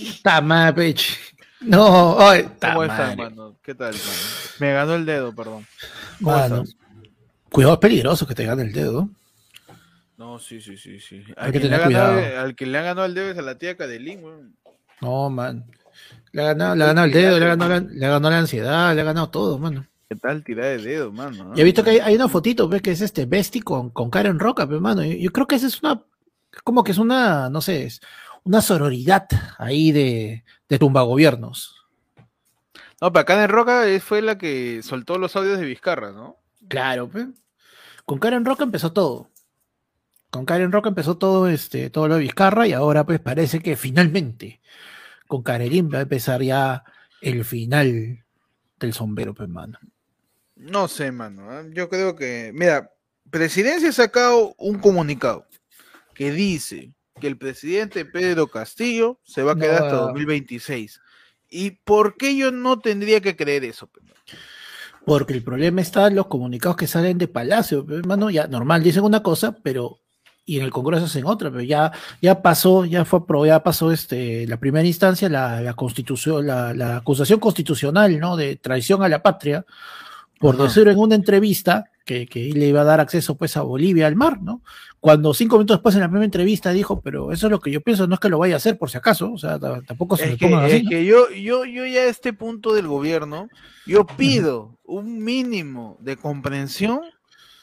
Está mal, peche. No, ay, ¿Cómo estás, mano? ¿Qué tal, mano? Me ganó el dedo, perdón. ¿Cómo Mano, estás? Cuidado, es peligroso que te gane el dedo. No, sí, sí, sí, sí. Hay que tener ganado, cuidado. al que le ha ganado el dedo es a la tía Cadelín, weón. No, man. Le ha ganado, le ha ganado el dedo, le ha ganado, la, le ha ganado la ansiedad, le ha ganado todo, mano. ¿Qué tal tirar de dedo, mano? Y he visto que hay, hay una fotito, ¿ves? Que es este Besti con, con Karen Roca, pero mano. Yo, yo creo que esa es una, como que es una, no sé, es una sororidad ahí de, de tumbagobiernos. No, pero acá en Roca eh, fue la que soltó los audios de Vizcarra, ¿no? Claro, pues. Con Karen Roca empezó todo. Con Karen Roca empezó todo, este, todo lo de Vizcarra y ahora pues parece que finalmente con Karenin va a empezar ya el final del sombrero, pues, mano. No sé, mano. ¿ah? Yo creo que, mira, Presidencia ha sacado un comunicado que dice que el presidente Pedro Castillo se va a quedar hasta No. 2026. ¿Y por qué yo no tendría que creer eso? Porque el problema está en los comunicados que salen de Palacio, hermano, ya normal dicen una cosa, pero y en el Congreso hacen otra, pero ya, ya pasó, ya fue aprobado, ya pasó este, la primera instancia, la, la constitución, la, la acusación constitucional, ¿no? De traición a la patria, por Ajá. decir en una entrevista que, que le iba a dar acceso pues a Bolivia al mar, ¿no? Cuando cinco minutos después en la primera entrevista dijo, pero eso es lo que yo pienso, no es que lo vaya a hacer por si acaso, o sea, ta- tampoco se Es que, así, es ¿no? que yo, yo, yo ya a este punto del gobierno, yo pido un mínimo de comprensión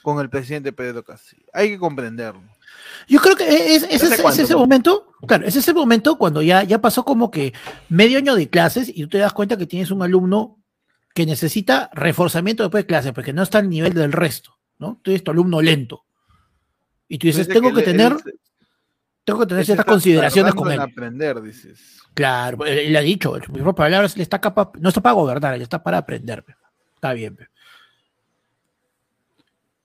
con el presidente Pedro Castillo. Hay que comprenderlo. Yo creo que es, es, ¿Desde es- ese momento, claro, es ese momento cuando ya, ya pasó como que medio año de clases y tú te das cuenta que tienes un alumno que necesita reforzamiento después de clases, porque no está al nivel del resto, ¿no? Tú eres tu alumno lento. Y tú dices, Dice tengo que tener, tengo que tener él se ciertas está consideraciones con él. en aprender, dices. Claro, él, él ha dicho, en sus palabras, él está capaz, no está para gobernar, él está para aprender. Está bien. pe.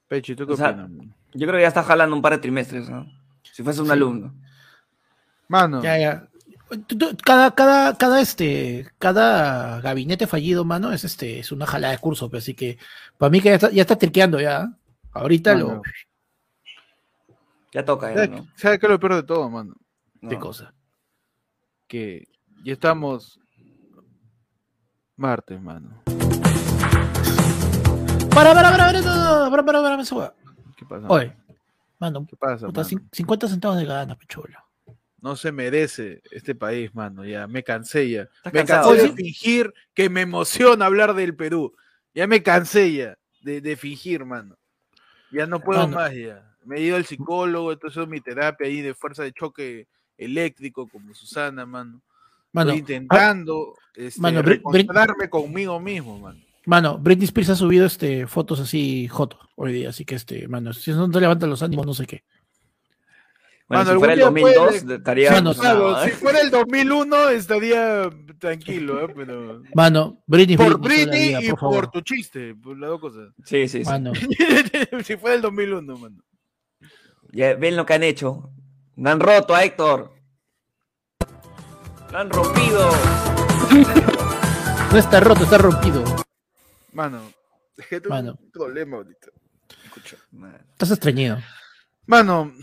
Pechi, ¿tú qué O sea, opinas? Yo creo que ya está jalando un par de trimestres, ¿no? Si fuese un alumno. Mano, Ya, ya. Cada, cada, cada, este, cada gabinete fallido, mano, es este, es una jalada de curso, pues, así que para mí que ya está, ya está triqueando ya. Ahorita Mano. lo. Ya toca, ya, ¿no? ¿Sabes qué es lo peor de todo, mano? No. ¿Qué cosa? Que ya estamos martes, mano. Para, para, para, para, para, para, para, me suba. ¿Qué pasa? Oye, mano, ¿qué pasa? 50 centavos de gana, pecholo. No se merece este país, mano. Ya me cansé ya. Me cansé de ¿eh? fingir que me emociona hablar del Perú. Ya me cansé ya de, de fingir, mano. Ya no puedo más ya. Me he ido al psicólogo, entonces es mi terapia ahí de fuerza de choque eléctrico como Susana, mano. Mano, Estoy intentando este, mano, reencontrarme conmigo mismo, mano. Mano, Britney Spears ha subido este, fotos así joto hoy día, así que este, mano, si no te levantan los ánimos, no sé qué. Bueno, Mano, si fuera el algún día 2002, puede- estaría. Sí, no, emocionado, Claro, ¿eh? si fuera el 2001 estaría tranquilo, ¿eh? pero Mano, Britney, por Britney, vida, y por tu chiste, por las dos cosas. Sí, sí, sí. Mano, si fuera el 2001, mano. Ya ven lo que han hecho. Me han roto a Héctor. Lo han rompido. no está roto, está rompido. Mano, es que tengo Mano. un problema ahorita. Escucha. Estás estreñido. Mano,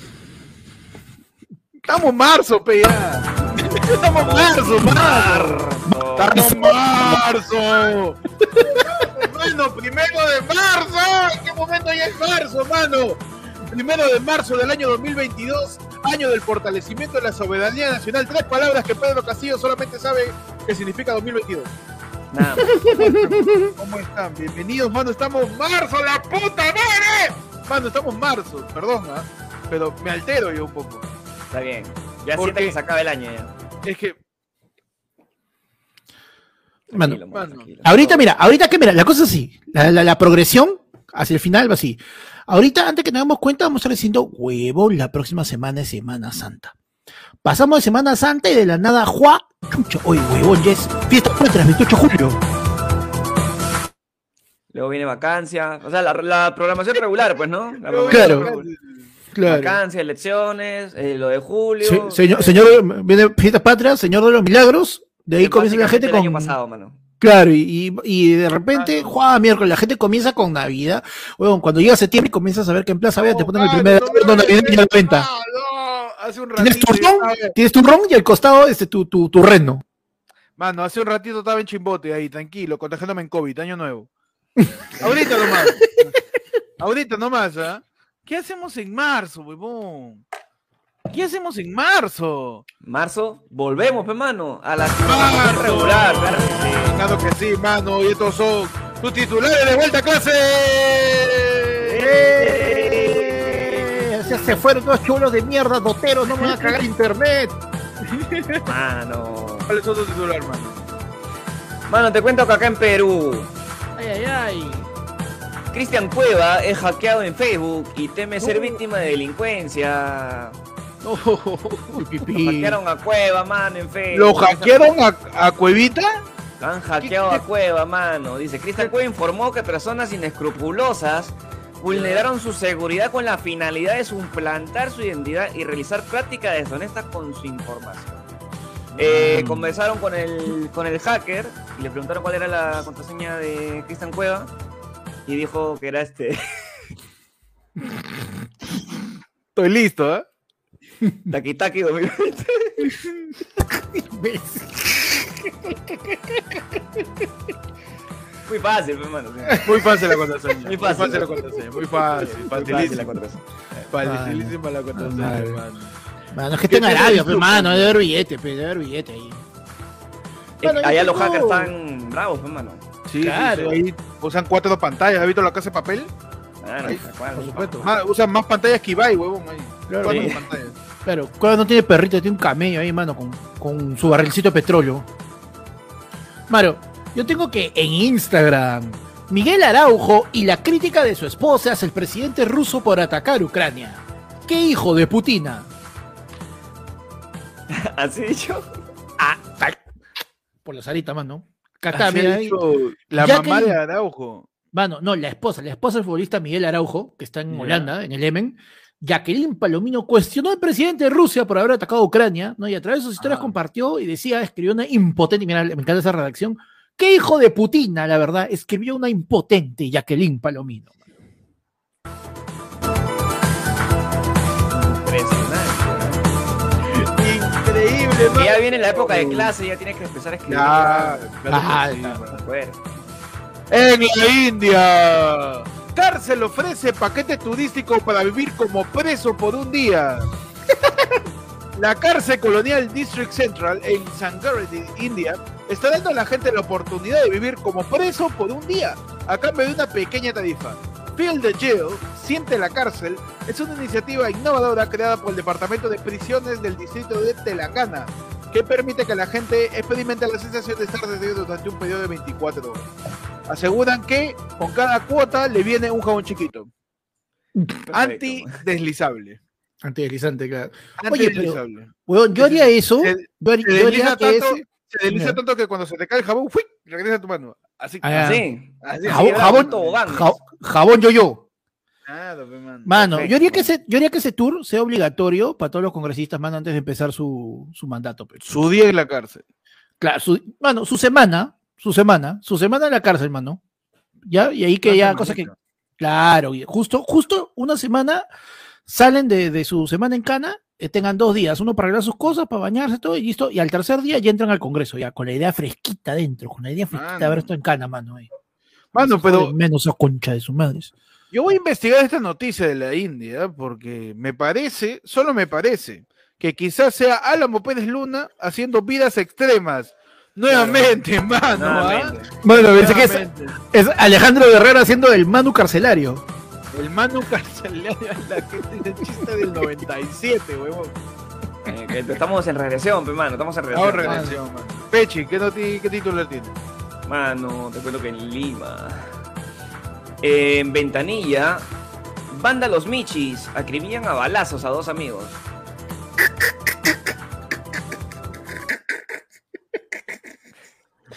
estamos marzo, pe ya. Estamos marzo, marzo. Estamos marzo. Mano, primero de marzo. ¿En qué momento ya es marzo, mano? Primero de marzo del año 2022, año del fortalecimiento de la soberanía nacional. Tres palabras que Pedro Castillo solamente sabe que significa 2022. Nada. ¿Cómo están? Bienvenidos, mano. Estamos marzo, la puta madre. Mano, estamos marzo, perdón, ¿ah? pero me altero yo un poco. Está bien. Ya ¿Por siente qué? que se acaba el año ya. Es que, Mano, Tranquilo, mano, mano. tranquilo. Ahorita, mira, ahorita que mira, la cosa es así. La, la- la progresión hacia el final va así. Ahorita, antes que nos demos cuenta, vamos a estar diciendo, huevo, la próxima semana es Semana Santa. Pasamos de Semana Santa y de la nada, ¡juá! Chucha, oye, huevón, ya es fiesta patria, 28 de julio. Luego viene vacancia. O sea, la, la programación regular, pues, ¿no? La Claro. Claro. Vacancia, elecciones, eh, lo de julio. Se- señor, señor, viene fiesta patria, señor de los milagros. De ahí comienza la gente básicamente con. El año pasado, mano. Claro, y, y, y de repente. ¡juá! miércoles, la gente comienza con Navidad. Bueno, cuando llega septiembre comienzas a ver que en Plaza Vea te ponen el primer no navideño la venta. No. hace un Tienes tu ron, tienes tu ron y al costado este, tu, tu, tu reno. Mano, hace un ratito estaba en Chimbote ahí, tranquilo, contagiándome en COVID, año nuevo. Ahorita nomás. Ahorita nomás, ¿ah? ¿Qué hacemos en marzo, huevón? ¿Qué hacemos en marzo? Marzo, volvemos, pe mano, a la Marzo. programación regular, claro que sí. Claro que sí, mano, y estos son tus titulares de vuelta a clase. ¡Eh! O sea, se fueron dos chulos de mierda, doteros, no me van a cagar internet. Mano. ¿Cuál es otro titular, mano? Mano, te cuento que acá en Perú, Ay, ay, ay. Cristian Cueva es hackeado en Facebook y teme ser Uh. víctima de delincuencia. Pipí. Hackearon a Cueva, mano, en Facebook. ¿Lo hackearon a, a Cuevita? Han hackeado a Cueva, mano. Dice, Cristian Cueva informó que personas inescrupulosas vulneraron su seguridad con la finalidad de suplantar su identidad y realizar prácticas deshonestas con su información. Eh, Mm. Conversaron con el, con el hacker y le preguntaron cuál era la contraseña de Cristian Cueva y dijo que era este Estoy listo, ¿eh? Taki Taki 2020. Muy fácil, hermano. Muy fácil la contraseña. Muy fácil. la contraseña. Muy fácil. Muy fácil la Facilísima. contraseña. Facilísima la contraseña, hermano. Mano, es que ¿Qué está en te Arabia, disfrutan? pues, mano, debe haber billete, debe haber billete ahí. Eh, Bueno, Allá los tengo- hackers están bravos, hermano. Sí, Claro. sí, sí, ahí usan cuatro pantallas. ¿Has visto la casa de papel? Claro, Ahí, por supuesto. Más- usan más pantallas que Ibai, huevón. Ahí. Claro. Cuatro Sí. pantallas. Claro, Cueva no tiene perrito, tiene un camello ahí, mano, con, con su barrilcito de petróleo. Mario, yo tengo que en Instagram, Miguel Araujo y la crítica de su esposa hacia el presidente ruso por atacar Ucrania. ¡Qué hijo de Putina! ¿Así dicho? Ah, tal- Por la zarita, mano. Acá, Así mira ahí. dicho la Ya mamá que- de Araujo. Mano, no, la esposa, la esposa del futbolista Miguel Araujo, que está en. Holanda, en el Yemen, Jacqueline Palomino cuestionó al presidente de Rusia por haber atacado a Ucrania, ¿no? Y a través de sus historias Ah. compartió y decía, escribió una impotente, mira, me encanta esa redacción, qué hijo de Putina, la verdad, escribió una impotente Jacqueline Palomino. Impresionante. Increíble, mano. ya viene la época de clase, ya tienes que empezar a escribir. Claro Ah, mano. Bueno. En la India, cárcel ofrece paquete turístico para vivir como preso por un día. La cárcel colonial District Central en Sangareddy, India, está dando a la gente la oportunidad de vivir como preso por un día, a cambio de una pequeña tarifa. Feel the Jail, Siente la Cárcel, es una iniciativa innovadora creada por el Departamento de Prisiones del Distrito de Telangana, que permite que la gente experimente la sensación de estar detenido durante un periodo de 24 horas. Aseguran que con cada cuota le viene un jabón chiquito. Perfecto. Antideslizable. Antideslizante, claro. Oye, pero-. Weón, yo haría eso, Se, yo haría, se yo haría desliza que tanto, ese... se desliza tanto que cuando se te cae el jabón, ¡fui! regresa a tu mano. Así. Ah, Así. así Jabón, jabón, jabón yo-yo. Claro, mano. Yo haría, Perfecto. que ese, yo haría que ese tour sea obligatorio para todos los congresistas, mano, antes de empezar su, su mandato. Su día en la cárcel. Claro, su, mano, su semana, su semana, su semana en la cárcel, mano. Ya, y ahí que ya, cosa que, claro, justo, justo una semana salen de, de su semana en Cana, eh, tengan dos días, uno para arreglar sus cosas, para bañarse, todo, y listo, y al tercer día ya entran al Congreso, ya, con la idea fresquita dentro, con la idea fresquita de haber estado en Cana, mano. ahí. Mano, pero menos a concha de sus madres. yo voy a investigar esta noticia de la India porque me parece, solo me parece, que quizás sea Álamo Pérez Luna haciendo vidas extremas. Nuevamente, mano. ¿ah? Nuevamente. Bueno, pensé que es, es Alejandro Guerrero haciendo el Manu carcelario. El Manu carcelario la chiste del 97, huevón. Eh, estamos en regresión, pe, mano. Estamos en regresión. regresión, mano. Pechi, ¿qué, noti- qué título tiene? Mano, te cuento que en Lima. En Ventanilla, banda Los Michis acribillan a balazos a dos amigos.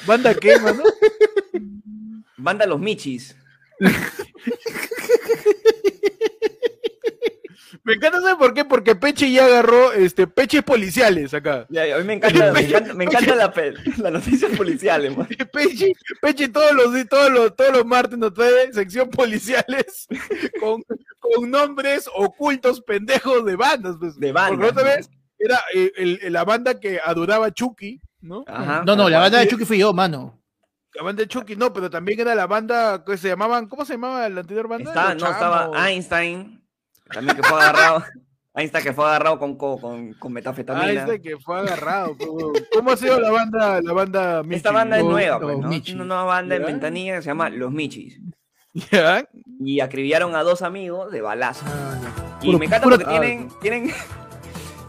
¿Banda qué, mano? Banda Los Michis. Me encanta, ¿sabes por qué? Porque Peche ya agarró este, peches policiales acá. Ya, ya, a mí me encanta, me encanta, me encanta la, pe- las noticias policiales, man. Peche, Peche todos los, todos los, todos los martes nos trae sección policiales con, con nombres ocultos pendejos de bandas. Pues. De bandas, Porque otra vez era eh, el- el- la banda que adoraba Chucky, ¿no? Ajá. No, no, la banda de Chucky fui yo, mano. La banda de Chucky, no, pero también era la banda que se llamaban, ¿cómo se llamaba la anterior banda? No, estaba. Einstein, también que fue agarrado. Einstein que fue agarrado con, co- con, con Ah, metafetamina. este que fue agarrado. ¿Cómo ha sido la banda, la banda Esta Michi? banda es nueva, pues, ¿no? Michis. Una nueva banda en. Ventanilla que se llama Los Michis. ¿Ya? Y acribillaron a dos amigos de balazo. Y Puro- me encanta puro- porque tienen, tienen,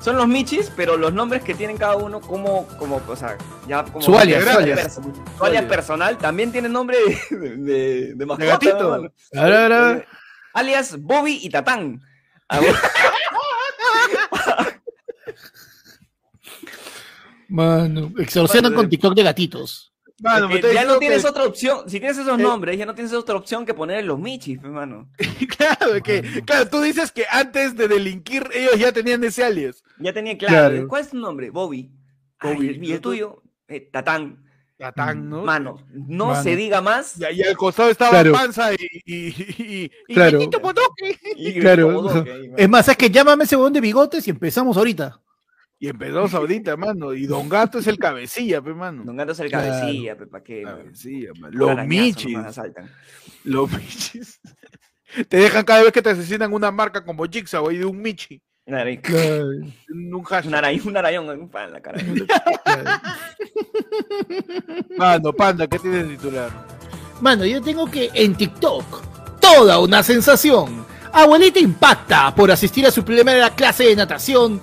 son los Michis, pero los nombres que tienen cada uno como, como, o sea, ya como Su alias, su alias. perso- su alias personal también tiene nombre de, de, de mascota, gatito. hermano. A ver, a ver, a ver. Alias Bobby y Tatán. A ver, Mano, extorsionan con TikTok de gatitos. Mano, me está ya no tienes que- otra opción. Si tienes esos Eh. nombres, ya no tienes otra opción que poner los Michis, hermano. Claro, es que, claro, tú dices que antes de delinquir ellos ya tenían ese alias. Ya tenía claro. Claro. ¿Cuál es tu nombre? Bobby. Bobby. Ay, ¿Y el tuyo? Eh, Tatán. Tatán, ¿no? Mano, no Mano. se diga más. Y, y al costado estaba Claro. Panza y, y, y, y Claro. Claro. Es más, es que llámame ese huevón de bigotes y empezamos ahorita. Y empezamos ahorita, mano. Y Don Gato es el cabecilla, pe, mano. Don Gato es el Claro. cabecilla, pe, ¿pa' qué? mano? Cabecilla, man. Los arañazo michis. Los michis. Te dejan cada vez que te asesinan una marca como Jigsaw y de un michi. Un hashtag. un arañón, un arañón un pan en la cara. Mano, panda, ¿qué tienes de titular? Mano, yo tengo que en TikTok, toda una sensación. Abuelita impacta por asistir a su primera clase de natación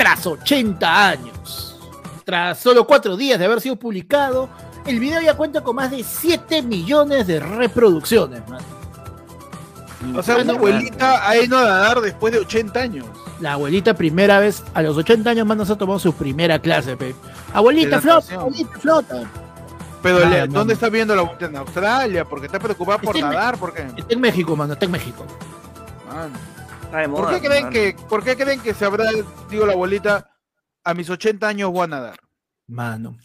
tras 80 años. Tras solo 4 días de haber sido publicado, el video ya cuenta con más de 7 millones de reproducciones, mano. O sea, una abuelita ha ido a nadar después de 80 años. La abuelita primera vez, a los 80 años más nos ha tomado su primera clase, pe. Abuelita, flota, abuelita, flota. Pero, mano. ¿dónde está viendo la abuelita? En Australia, porque está preocupada por Está nadar, ¿por qué? Está en México, mano, está en México. Mano. Está de ¿Por qué creen mano. que, por qué creen que se habrá, digo la abuelita, a mis 80 años voy a nadar? Mano.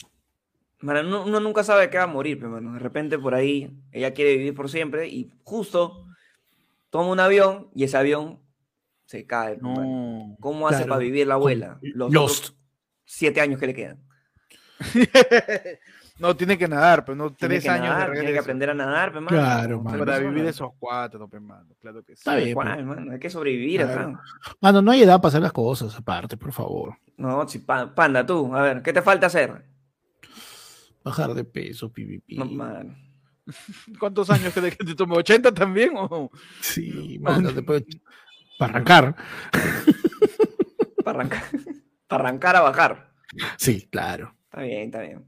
Mano, uno, uno nunca sabe que va a morir, pe, mano. De repente por ahí ella quiere vivir por siempre y justo toma un avión y ese avión se cae. mano. No. ¿Cómo hace Claro. para vivir la abuela? Los Lost. siete años que le quedan. no, tiene que nadar, pero no Tiene tres años nadar, de tiene que aprender a nadar, pe, mano. Claro, mano. Para vivir esos cuatro, pe, mano, claro que sí. Está bien. ¿Cuál, mano? Hay que sobrevivir Claro. acá. Mano, no hay edad para hacer las cosas, aparte, por favor. No, si pa- panda, tú, a ver, ¿qué te falta hacer? Bajar de peso, pipipi. No, mano. ¿Cuántos años crees que te tome? ¿80 también? O... Sí, mano, después para arrancar. Para arrancar, para arrancar a bajar. Sí, claro. Está bien, está bien.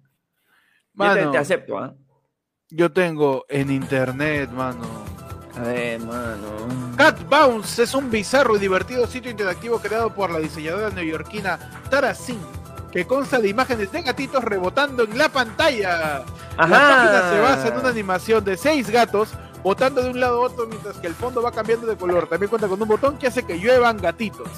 Yo te, Mano, te acepto, ¿ah? yo tengo en internet, mano. A ver, mano. Cat Bounce es un bizarro y divertido sitio interactivo creado por la diseñadora neoyorquina Tara Singh, que consta de imágenes de gatitos rebotando en la pantalla. La página se basa en una animación de seis gatos botando de un lado a otro mientras que el fondo va cambiando de color. También cuenta con un botón que hace que lluevan gatitos.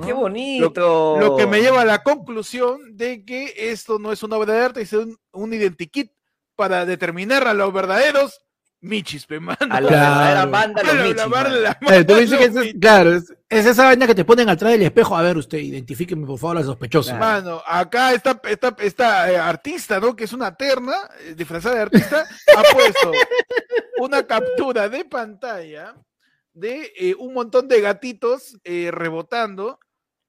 ¿No? ¡Qué bonito! Lo que me lleva a la conclusión de que esto no es una obra de arte, es un, un identikit para determinar a los verdaderos michis, pe, mano. A la Claro. verdadera banda, los la- Michis, la claro, es, es esa vaina que te ponen atrás del espejo. A ver, usted, identifíqueme por favor a sospechoso. Claro. Mano, acá esta, esta, esta eh, artista, ¿no? Que es una terna, eh, disfrazada de artista, ha puesto una captura de pantalla de eh, un montón de gatitos eh, rebotando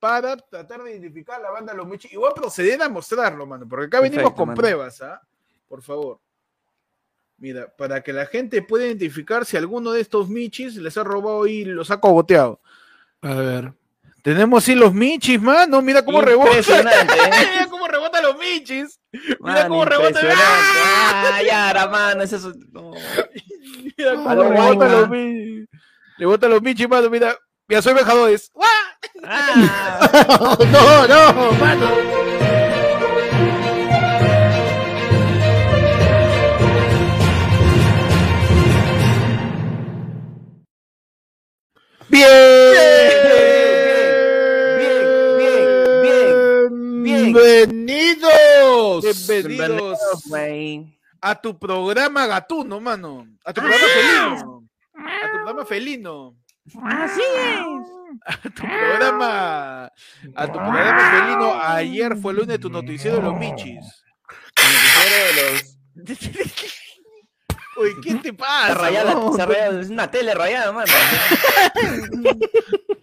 para tratar de identificar a la banda Los Michis. Y voy a proceder a mostrarlo, mano, porque acá venimos con mano. pruebas, ¿ah? Por favor. Mira, para que la gente pueda identificar si alguno de estos Michis les ha robado y los ha cogoteado. A ver. Tenemos sí los Michis, mano. Mira cómo rebota. ¿eh? Mira cómo rebota los Michis. Mira Mano, cómo rebota. Ah, ya, era, mano, ese es... no. Mira cómo rebota los. Michis. Le bota los Michis, mano. Mira. Mira, soy Vengadores. Ah. no, no, mano. Bien. Bien, bien, bien, bien. Bienvenidos. Bienvenidos. Bienvenidos a tu programa gatuno, mano. A tu ah. programa felino. A tu programa felino. Así es. A tu programa. A tu programa felino. Ayer fue el lunes de tu noticiero de los Michis. El noticiero de los- Uy, ¿qué te pasa? rayada, no? está rayada, es una tele rayada, mano.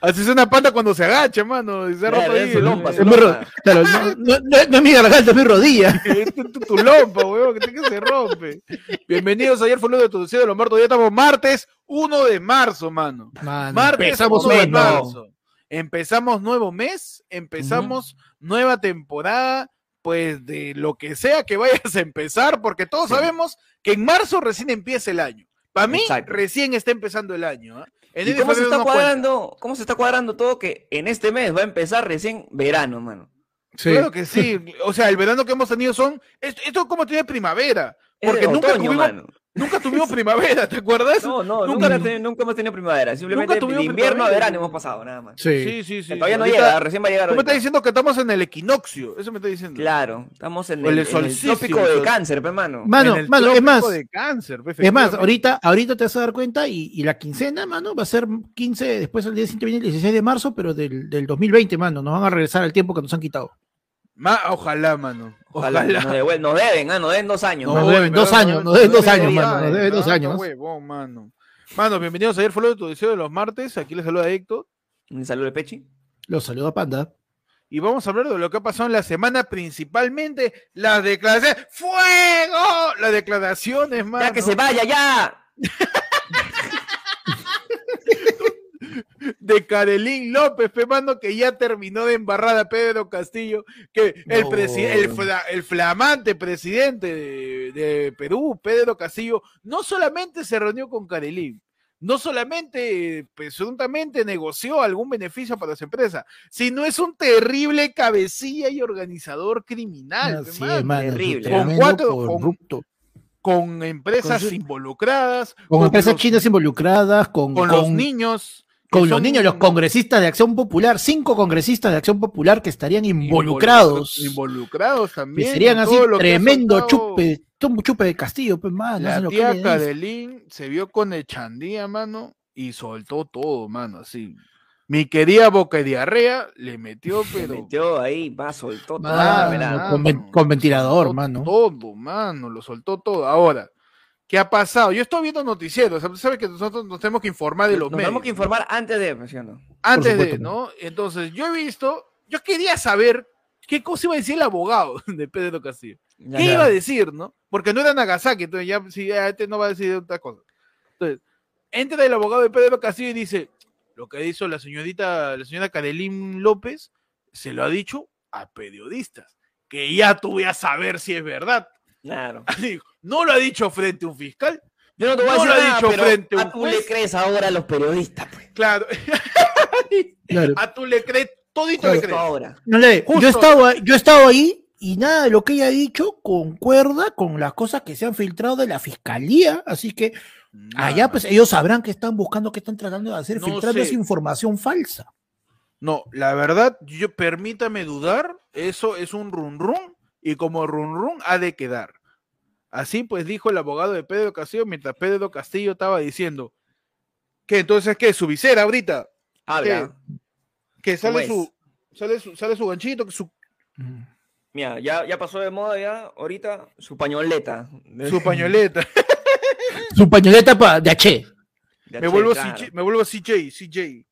Así es una pata cuando se agacha, mano. Y se Claro, roto ahí. eso, lompa, Es mi ro- claro, no, no- no- no es mi garganta, es mi rodilla. Es tu, tu- tu lompa, weón, que, te- que se rompe. Bienvenidos, ayer fue el lunes de tu los muertos. Ya estamos martes 1 de marzo, mano. Mano, Martes empezamos 1 de marzo. Empezamos nuevo mes, empezamos nueva temporada, pues de lo que sea que vayas a empezar, porque todos Sí. sabemos que en marzo recién empieza el año. Para mí, Exacto. recién está empezando el año. ¿ah? ¿Y Enero y cómo se está no cuadrando? ¿Cómo se está cuadrando todo que en este mes va a empezar recién verano, mano? Sí. Claro que sí. O sea, el verano que hemos tenido son. Esto, esto es como tiene primavera. Es Porque de nunca otoño, tuvimos, mano. Nunca tuvimos primavera, ¿te acuerdas? No, no, Nunca- nunca, nunca, nunca hemos tenido primavera. Simplemente de tuvimos invierno a verano hemos pasado, nada más. Sí. Sí, sí, sí. Todavía no Ahorita- llega, recién va a llegar Tú me estás diciendo que estamos en el equinoccio. Eso me estás diciendo. Claro, estamos en O el, el solsticio, trópico el de sol- cáncer, pe, mano. Mano, En el mano, es más, de cáncer, es más, ahorita, ahorita te vas a dar cuenta y, y la quincena, mano, va a ser 15, después el día siguiente viene el 16 de marzo, pero del, del 2020, mano, nos van a regresar al tiempo que nos han quitado. Ma- ojalá, mano. Ojalá, Ojalá. Nos, devuel- nos deben, ah, nos deben dos años. No, mano. deben dos años, nos deben dos años, mano, nos deben dos años. huevón, mano. Mano, bienvenidos ayer fue lo de tu deseo de los martes. Aquí les saluda Héctor. Un saludo de Pechi. Los saludo a Panda. Y vamos a hablar de lo que ha pasado en la semana, principalmente las declaraciones. ¡Fuego! Las declaraciones, mano. Ya que se vaya, ya. de Carelín López, pe, mano, que ya terminó de embarrada a Pedro Castillo, que el, No. presi- el, fla- el flamante presidente de, de Perú, Pedro Castillo, no solamente se reunió con Carelín, no solamente presuntamente negoció algún beneficio para su empresa, sino es un terrible cabecilla y organizador criminal, pe, Así mano, es, mano, terrible. Con cuatro- corrupto. con empresas con su- involucradas, Con empresas los- chinas involucradas, con, con con- los niños. Que con los niños, los congresistas de Acción Popular, cinco congresistas de Acción Popular que estarían involucrados. Involucrados que también. serían en así todo lo que tremendo soltado chupe, chupe de Castillo, pues mano. La que tía le. Cadelín se vio con el chandía, mano, y soltó todo, mano, así. Mi querida boca de diarrea le metió, pero. metió ahí, va, soltó toda Mano, con, ven- con ventilador, soltó mano. Todo, mano, lo soltó todo. Ahora, ¿qué ha pasado? Yo estoy viendo noticieros, sabes que nosotros nos tenemos que informar de los Nos medios. tenemos que informar antes de, ¿sí o no? Antes supuesto, de, ¿no? Entonces, yo he visto, yo quería saber qué cosa iba a decir el abogado de Pedro Castillo. Ya, ¿Qué ya. iba a decir, no? Porque no era Nagasaki, entonces ya, si ya este no va a decir otra cosa. Entonces, entra el abogado de Pedro Castillo y dice, lo que hizo la señorita, la señora Carolín López, se lo ha dicho a periodistas, que ya tú voy a saber si es verdad. Claro. Digo, No lo ha dicho frente a un fiscal, Yo no te voy a No decir lo ha dicho pero frente a un a tú juez. le crees ahora a los periodistas, pues. claro, Claro. a tú le crees, todito Claro. le Esto crees. ahora. No le- yo, he estado, ahí- yo he estado ahí y nada de lo que ella ha dicho concuerda con las cosas que se han filtrado de la fiscalía. Así que allá, pues ellos sabrán que están buscando, que están tratando de hacer, No filtrando sé. esa información falsa. No, la verdad, yo permítame dudar, eso es un run run y como run run ha de quedar. Así pues dijo el abogado de Pedro Castillo mientras Pedro Castillo estaba diciendo que entonces que su visera ahorita, Habla. que sale ¿Cómo su, sale su sale su ganchito, que su, Mira, ya, ya pasó de moda ya, ahorita, su pañoleta. su pañoleta. Su pañoleta pa- de H. De me H, vuelvo claro. CJ, me vuelvo CJ, CJ.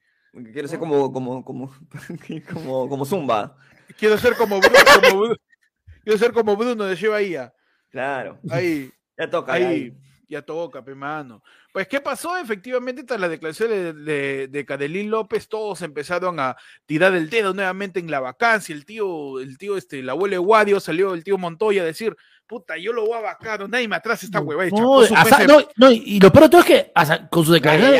Quiero ser como, como, como, como, como Zumba. Quiero ser como Bruno, como Bruno- quiero ser como Bruno de Bahía. Claro. Ahí. Ya toca. Ahí, ya toca, pe mano. Pues, ¿qué pasó? Efectivamente, tras la declaración de, de, de Cadelín López, todos empezaron a tirar el dedo nuevamente en la vacancia. El tío, el tío, este, el abuelo Eguadio salió, el tío Montoya, a decir, puta, yo lo voy a vacar, nadie me atrasa esta hueva. No, asa- no, no, y lo peor de todo es que asa- con su declaración,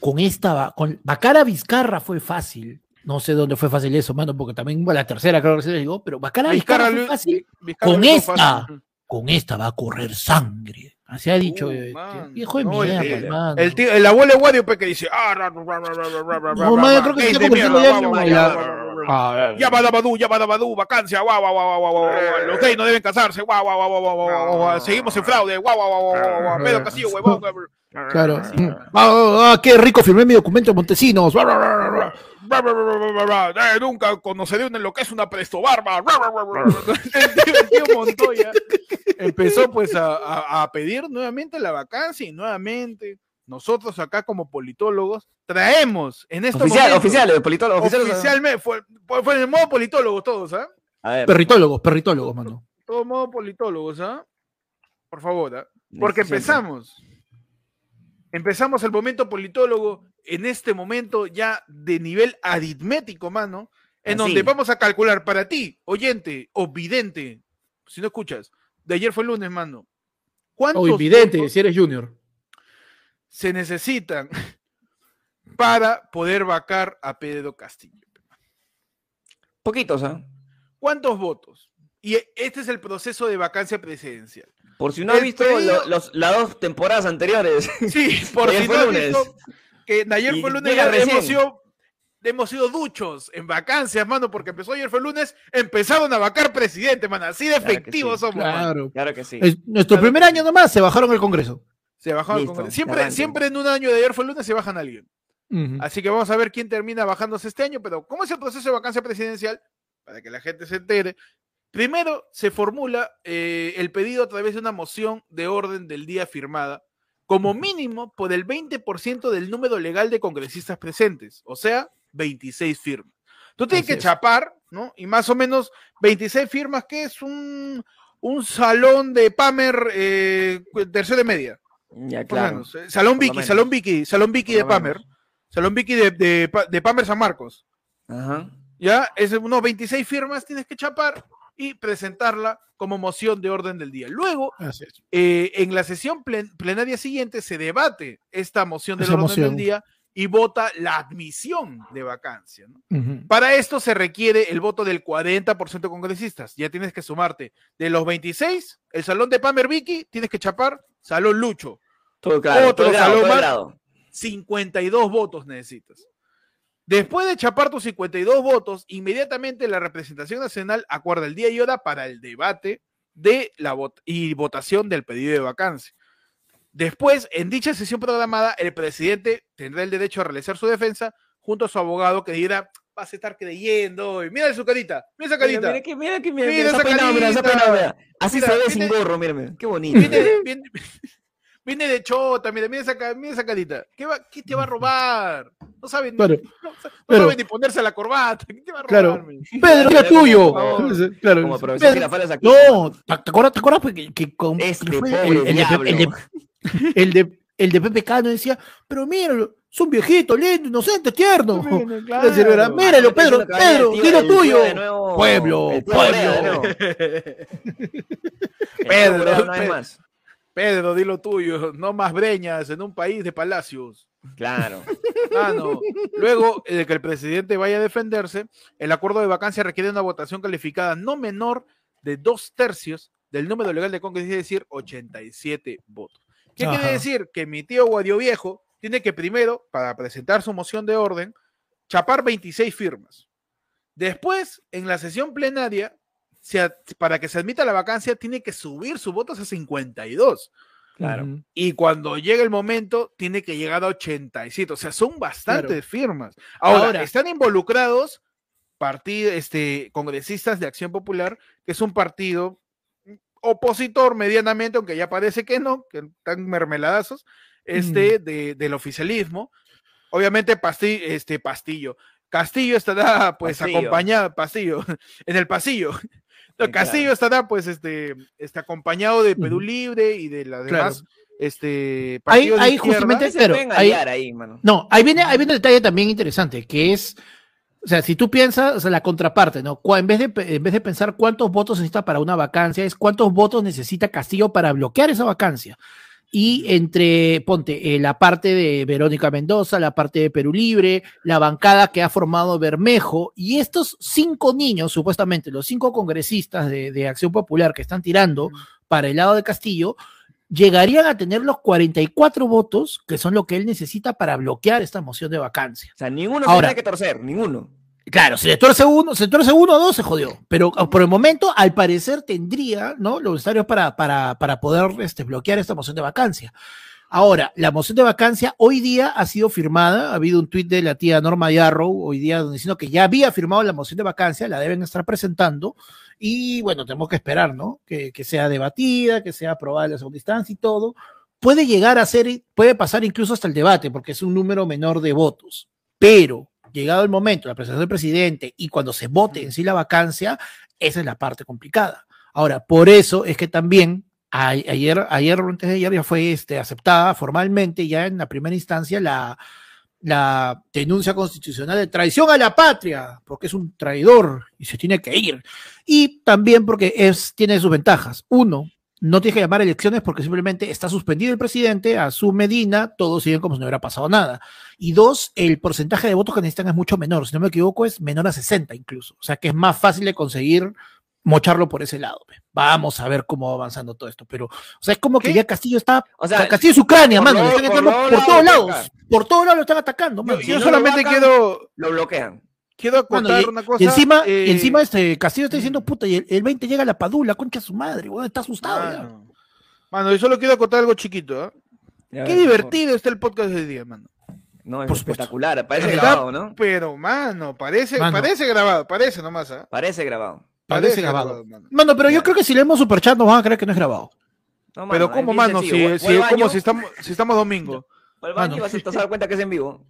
con esta, con Bacara Vizcarra fue fácil. No sé dónde fue fácil eso, mano, porque también la tercera creo que se llegó, pero Bacara Vizcarra, fue fácil. Con esta con esta va a correr sangre. Así ha dicho, viejo de no, mierda, el, hermano. El, tío, el abuelo Guadio que dice, ah, ra, ra, ra, no, creo que se está ya Ya va Dabadú, ya va Dabadú, vacancia, guau, guau, guau, guau, los gays no deben casarse, guau, guau, guau, guau, guau, seguimos en fraude, guau, guau, guau, guau, Pedro Castillo, huevón, Claro. Ah, ah, ah, qué rico, firmé mi documento en Montesinos. eh, nunca conoceré lo que es una prestobarba. El tío, el tío Montoya empezó pues a, a- a pedir nuevamente la vacancia y nuevamente nosotros acá como politólogos traemos en estos Oficial, momentos, oficiales, politólogos, oficiales. oficialmente fue, fue, en el modo politólogos todos, ¿ah? Ver. Perritólogos, perritólogos, mano. Todo modo politólogos, ¿ah? Por favor, ¿ah? Porque empezamos. Empezamos el momento politólogo en este momento ya de nivel aritmético, mano, en Así. donde vamos a calcular para ti, oyente o vidente, si no escuchas, de ayer fue el lunes, mano. ¿Cuántos Oh, si eres junior. se necesitan para poder vacar a Pedro Castillo? Poquitos, ¿ah? ¿Cuántos votos? Y este es el proceso de vacancia presidencial. Por si no has El visto lo- los, las dos temporadas anteriores. Sí, por Ayer si fue no lunes. visto que ayer fue lunes ya hemos sido, hemos sido duchos en vacancias, mano, porque empezó ayer fue lunes, empezaron a vacar presidente, mano, así de Claro efectivos sí. somos. Claro. Claro que sí. Es nuestro Claro primer año nomás se bajaron el Congreso. Se bajaron el Congreso. Siempre, siempre en un año de ayer fue lunes se bajan a alguien. Así que vamos a ver quién termina bajándose este año, pero ¿cómo es el proceso de vacancia presidencial? Para que la gente se entere. Primero se formula eh, el pedido a través de una moción de orden del día firmada, como mínimo por el 20% del número legal de congresistas presentes, o sea, 26 firmas. Tú tienes Así que es. chapar, ¿no? Y más o menos 26 firmas, que es un, un salón de Pamer eh, tercero de media. Ya, claro. eh, Salón Vicky. Salón Vicky, Salón Vicky de Pamer. Salón Vicky de, de, de Pamer San Marcos. Ajá. Ya, es unos 26 firmas, tienes que chapar y presentarla como moción de orden del día. Luego, eh, en la sesión plen- plenaria siguiente se debate esta moción del Esa orden moción. del día y vota la admisión de vacancia. Para esto se requiere el voto del 40% de congresistas. Ya tienes que sumarte. De los 26, el salón de Pamer Vicky, tienes que chapar salón Lucho. Todo claro. Otro todo el grado, salón todo más. grado. 52 votos necesitas. Después de chapar tus 52 votos, inmediatamente la representación nacional acuerda el día y hora para el debate de la vot- y votación del pedido de vacancia. Después, en dicha sesión programada, el presidente tendrá el derecho a realizar su defensa junto a su abogado que dirá, vas a estar creyendo. y Mira su carita, mira esa Mira, carita. mira, que- mira, que- mira, Mira mira, se ha esa peinado, mira, carita. peinado, mira. Así Mira, se ve sin gorro, mírame. Qué bonito. Viene, viene- viene de chota, mira, mira esa, mira esa carita. ¿Qué, va- qué te va a robar? No saben, Claro. no, no Pero- saben ni ponerse la corbata. ¿Qué te va a robar? Claro. Pedro, era tuyo. Claro. Como Pedro-. No, ¿te acuerdas, te acuerdas que, que con- Este que fue el, el de, el, de, el, de, el de PPK no decía, pero míralo, es un viejito, lindo, inocente, tierno. Claro. Míralo, Ah, Pedro, Pedro, dilo tuyo. nuevo- Pueblo, pueblo. Pedro, Borea una vez Pedro. Pedro, dilo tuyo. No más breñas en un país de palacios. Claro. Ah, no. Luego eh, de que el presidente vaya a defenderse, el acuerdo de vacancia requiere una votación calificada no menor de dos tercios del número legal de Congreso, es decir, 87 votos. ¿Qué Ajá. quiere decir? Que mi tío Guadio Viejo tiene que primero, para presentar su moción de orden, chapar 26 firmas. Después, en la sesión plenaria, se para que se admita la vacancia, tiene que subir sus votos a 52. Claro. Y cuando llegue el momento, tiene que llegar a 87. O sea, son bastantes Claro. firmas. Ahora, Ahora- están involucrados partid- este, congresistas de Acción Popular, que es un partido opositor medianamente, aunque ya parece que no, que están mermeladazos, este, de- del oficialismo. Obviamente, Pasti- este, Pastillo. Castillo estará, pues, Pastillo. acompañado, Pastillo, en el pasillo. No, Castillo claro. estará, pues, este, este, acompañado de Perú. Libre y de las Claro. demás, este, Ahí, partidos de ahí izquierda. justamente, pueden ahí, hallar ahí, mano. no, ahí viene, ahí viene un detalle también interesante, que es, o sea, si tú piensas, o sea, la contraparte, ¿no? En vez de, en vez de pensar cuántos votos necesita para una vacancia, es cuántos votos necesita Castillo para bloquear esa vacancia. Y entre, ponte, eh, la parte de Verónica Mendoza, la parte de Perú Libre, la bancada que ha formado Bermejo, y estos cinco niños, supuestamente, los cinco congresistas de, de Acción Popular que están tirando para el lado de Castillo, llegarían a tener los 44 votos, que son lo que él necesita para bloquear esta moción de vacancia. O sea, ninguno Ahora- tiene que torcer, ninguno. Claro, si le tuerce uno, se tuerce uno o dos, se jodió. Pero ah, por el momento, al parecer, tendría, ¿no? Los necesarios para, para, para poder este, bloquear esta moción de vacancia. Ahora, la moción de vacancia hoy día ha sido firmada. Ha habido un tuit de la tía Norma Yarrow hoy día diciendo que ya había firmado la moción de vacancia, la deben estar presentando. Y bueno, tenemos que esperar, ¿no? Que, que sea debatida, que sea aprobada en la segunda instancia y todo. Puede llegar a ser, puede pasar incluso hasta el debate, porque es un número menor de votos. Pero llegado el momento, la presentación del presidente y cuando se vote en sí la vacancia, esa es la parte complicada. Ahora, por eso es que también ayer, ayer antes de ayer ya fue este, aceptada formalmente ya en la primera instancia la, la denuncia constitucional de traición a la patria, porque es un traidor y se tiene que ir. Y también porque es, tiene sus ventajas. Uno, no tiene que llamar elecciones porque simplemente está suspendido el presidente, a su Medina, todos siguen como si no hubiera pasado nada. Y dos, el porcentaje de votos que necesitan es mucho menor, si no me equivoco es menor a 60 incluso, o sea que es más fácil de conseguir mocharlo por ese lado. Vamos a ver cómo va avanzando todo esto, pero, o sea, es como que ya Castillo está, o sea, Castillo es Ucrania, mano, lo están entrando por, todos lados, por todos lados lo están atacando, Yo, yo solamente quiero... Lo bloquean quiero acotar una cosa. Y encima, eh, encima este Castillo está diciendo, puta, y el, 20 llega a la padula, concha su madre, bueno, está asustado. Mano, yo solo quiero acotar algo chiquito. ¿eh? Qué divertido está el podcast de día, mano. No, es espectacular, parece grabado, ¿no? Pero, mano, parece, parece grabado, parece nomás, ¿eh? Parece grabado. Parece, grabado. mano. pero yo creo que si leemos superchat nos van a creer que no es grabado. pero ¿cómo, mano? Si, si, como si estamos, si estamos domingo. Al baño y vas a dar cuenta que es en vivo.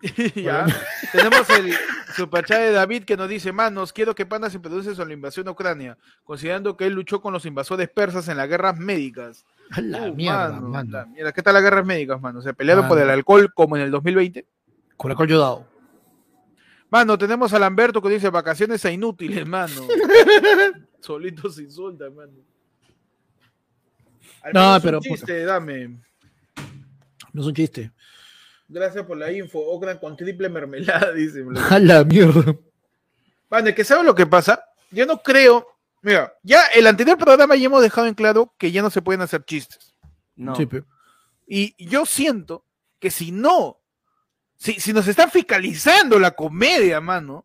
ya. Tenemos el superchat de David que nos dice, manos, quiero que Panda se produce sobre la invasión a Ucrania, considerando que él luchó con los invasores persas en las guerras médicas. La uh, mierda, mano, mira, ¿qué tal las guerras médicas, mano? ¿Se pelearon por el alcohol como en el 2020? Con el alcohol yodado. Mano, tenemos a Lamberto que dice vacaciones a inútiles, mano. Solito se insulta, mano. no, pero. Un chiste, dame. No es un chiste. Gracias por la info. Ocran con triple mermelada, dice. A la mierda. Vale, que sabe lo que pasa. Yo no creo. Mira, ya el anterior programa ya hemos dejado en claro que ya no se pueden hacer chistes. No. y yo siento que si no, si, si nos están fiscalizando la comedia, mano,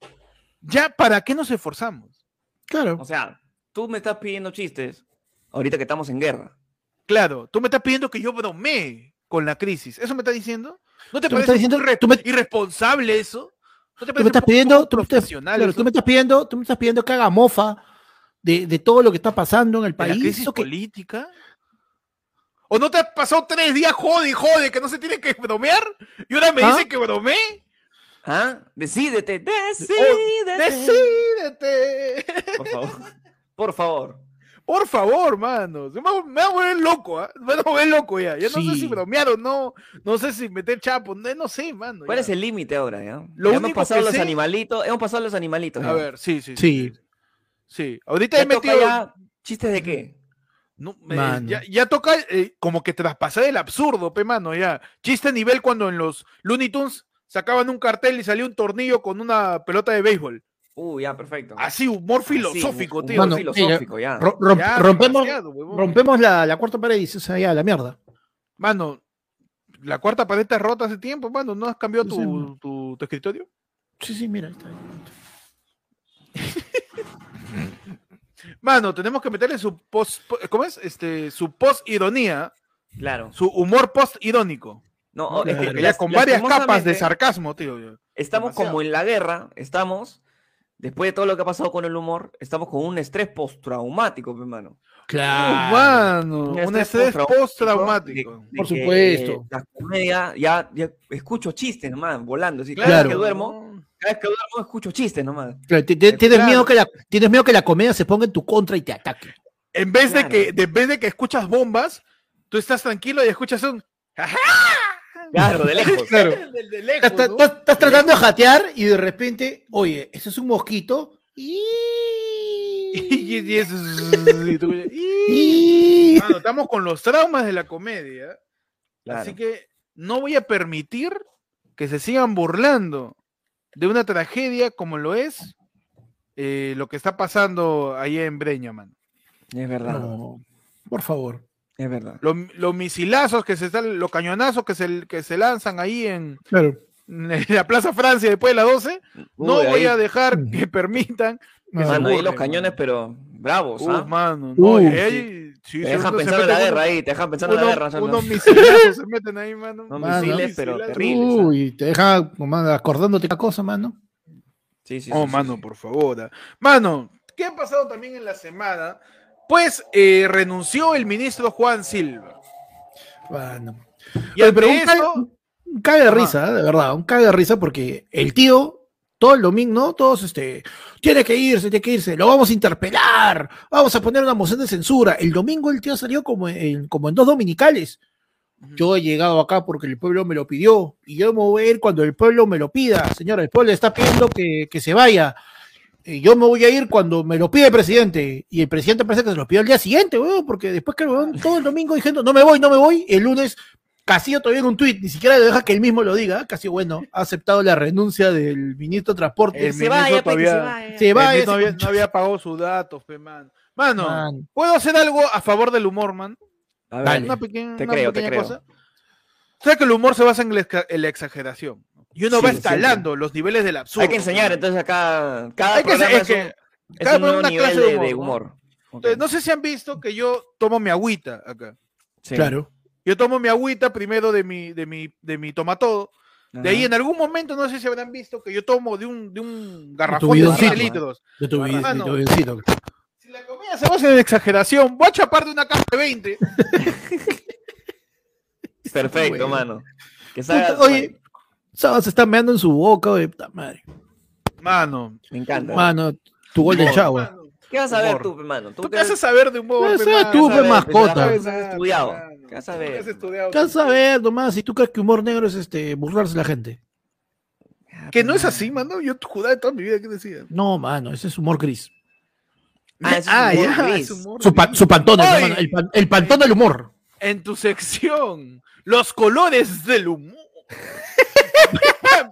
ya para qué nos esforzamos. Claro. O sea, tú me estás pidiendo chistes ahorita que estamos en guerra. Claro, tú me estás pidiendo que yo bromee con la crisis. ¿Eso me estás diciendo? ¿No te parece diciendo, irresponsable eso? ¿No te parece tú me estás pidiendo, tú, claro, tú me estás pidiendo, tú me estás pidiendo que haga mofa de, de todo lo que está pasando en el país. ¿La crisis política? ¿O no te has pasado tres días jode y jode que no se tiene que bromear? Y ahora me ¿Ah? dice que bromé. ¿Ah? Decídete, decídete. decídete. Por favor. Por favor. Por favor, mano. Me, va a volver loco, ¿eh? Me va a volver loco ya. Ya no sé si bromear o no. No sé si meter chapo. No, no sé, mano. ¿Cuál es el límite ahora, ya? hemos pasado los animalitos. Hemos pasado los animalitos. A ver, sí, sí. Sí. Sí. Ahorita he metido. Ya... ¿Chistes de qué? No, ya, ya, toca eh, como que traspasar el absurdo, pe mano, ya. Chiste nivel cuando en los Looney Tunes sacaban un cartel y salía un tornillo con una pelota de béisbol. Uh, ya, perfecto. Así, humor filosófico, tío. Humor filosófico, ya. rompemos rompemos la, la, cuarta pared y o sea, ya, la mierda. Mano, la cuarta pared está rota hace tiempo, mano. ¿No has cambiado tu, tu, tu, escritorio? Sí, sí, mira, está Mano, tenemos que meterle su post, ¿cómo es? Este, su post ironía. Claro. Su humor post irónico. No, es que ya con varias capas de sarcasmo, tío. Estamos como en la guerra, estamos después de todo lo que ha pasado con el humor, estamos con un estrés postraumático, hermano. Claro. un estrés, postraumático. Por supuesto. la comedia, ya, ya, escucho chistes nomás, volando. Así, claro. que duermo, cada vez que duermo escucho chistes nomás. tienes, miedo que la, tienes miedo que la comedia se ponga en tu contra y te ataque. En vez, de que, en vez de que escuchas bombas, tú estás tranquilo y escuchas un... Claro, de lejos. Claro. estás, tratando de jatear y de repente, oye, ese es un mosquito. Y... y, eso estamos con los traumas de la comedia. Así que no voy a permitir que se sigan burlando de una tragedia como lo es eh, lo que está pasando ahí en Breña, man. Es verdad. por favor. Es verdad. Los, misilazos que se están, los cañonazos que se, que se lanzan ahí en, en la Plaza Francia después de las 12, no voy ahí- a dejar que permitan que se Mano, ahí los cañones, mano. pero bravos, Uf, ¿ah? mano, no, Uf, y ahí- sí, Te sí, dejan uno se pensando en la guerra ahí, te dejan pensando en la guerra. ¿no? Unos misilazos se meten ahí, mano. Unos Mano. misiles, pero terribles. Uy, te deja como, acordándote cada cosa, mano. Sí, sí, Oh, sí, mano, sí. por favor. Mano, ¿qué ha pasado también en la semana? Pues eh, renunció el ministro Juan Silva. Bueno. Y Oye, pero un, cague de risa, ¿eh? de verdad, un cague de risa porque el tío, todo el domingo, ¿no? Todos, este, tiene que irse, tiene que irse, lo vamos a interpelar, vamos a poner una moción de censura. El domingo el tío salió como en, como en dos dominicales. Yo he llegado acá porque el pueblo me lo pidió y yo me voy a ir cuando el pueblo me lo pida. Señora, el pueblo está pidiendo que, que se vaya. Y yo me voy a ir cuando me lo pide el presidente. Y el presidente parece que se lo pidió al día siguiente, weón, porque después que weón todo el domingo diciendo no me voy, no me voy, el lunes Castillo todavía en un tuit, ni siquiera le deja que él mismo lo diga. Castillo, bueno, ha aceptado la renuncia del ministro de Transporte. El se ministro vaya, todavía- se vaya. Se el va ministro ese no, había, pagado sus datos, pe, mano. Mano, Man. ¿puedo hacer algo a favor del humor, man? A ver, Dale. Una pequeña, Te una creo, te creo. cosa. ¿Sabes que el humor se basa en la, exca- en la exageración? Y uno Sí, va siempre. escalando los niveles del absurdo. Hay que enseñar, entonces acá cada Hay que programa es es, que un, es cada un nuevo una nivel clase de de, humor, ¿no? Entonces, no sé si han visto que yo tomo mi agüita acá. Sí. Claro. Yo tomo mi agüita primero de mi, de mi, de mi tomatodo. De ahí Ajá. en algún momento, no sé si habrán visto que yo tomo de un, de un garrafón de bidoncito, 7 litros. De tu, de biencito. Si la comida se basa en exageración, voy a chapar de una caja de 20. Perfecto, mano. Que salga- Oye, Saba se está meando en su boca, oye, puta madre. Mano. me encanta. Mano, tu gol chavo. mano. ¿Qué vas a ver tú, mano? ¿Tú que qué vas a saber de sabes mano? tú, vas a pe, ver, mascota. estudiado. ¿Qué vas a Tú ver? has estudiado. ¿Qué vas a ver, nomás? Si tú crees que humor negro es este burlarse de la gente. Que no es así, mano. Yo jugaba toda mi vida, ¿qué decía? No, mano, ese es humor gris. Ah, ese es humor ya, gris. es humor Su, pa- su pantón, hermano, el, pan- el pantón del humor. En tu sección, los colores del humor.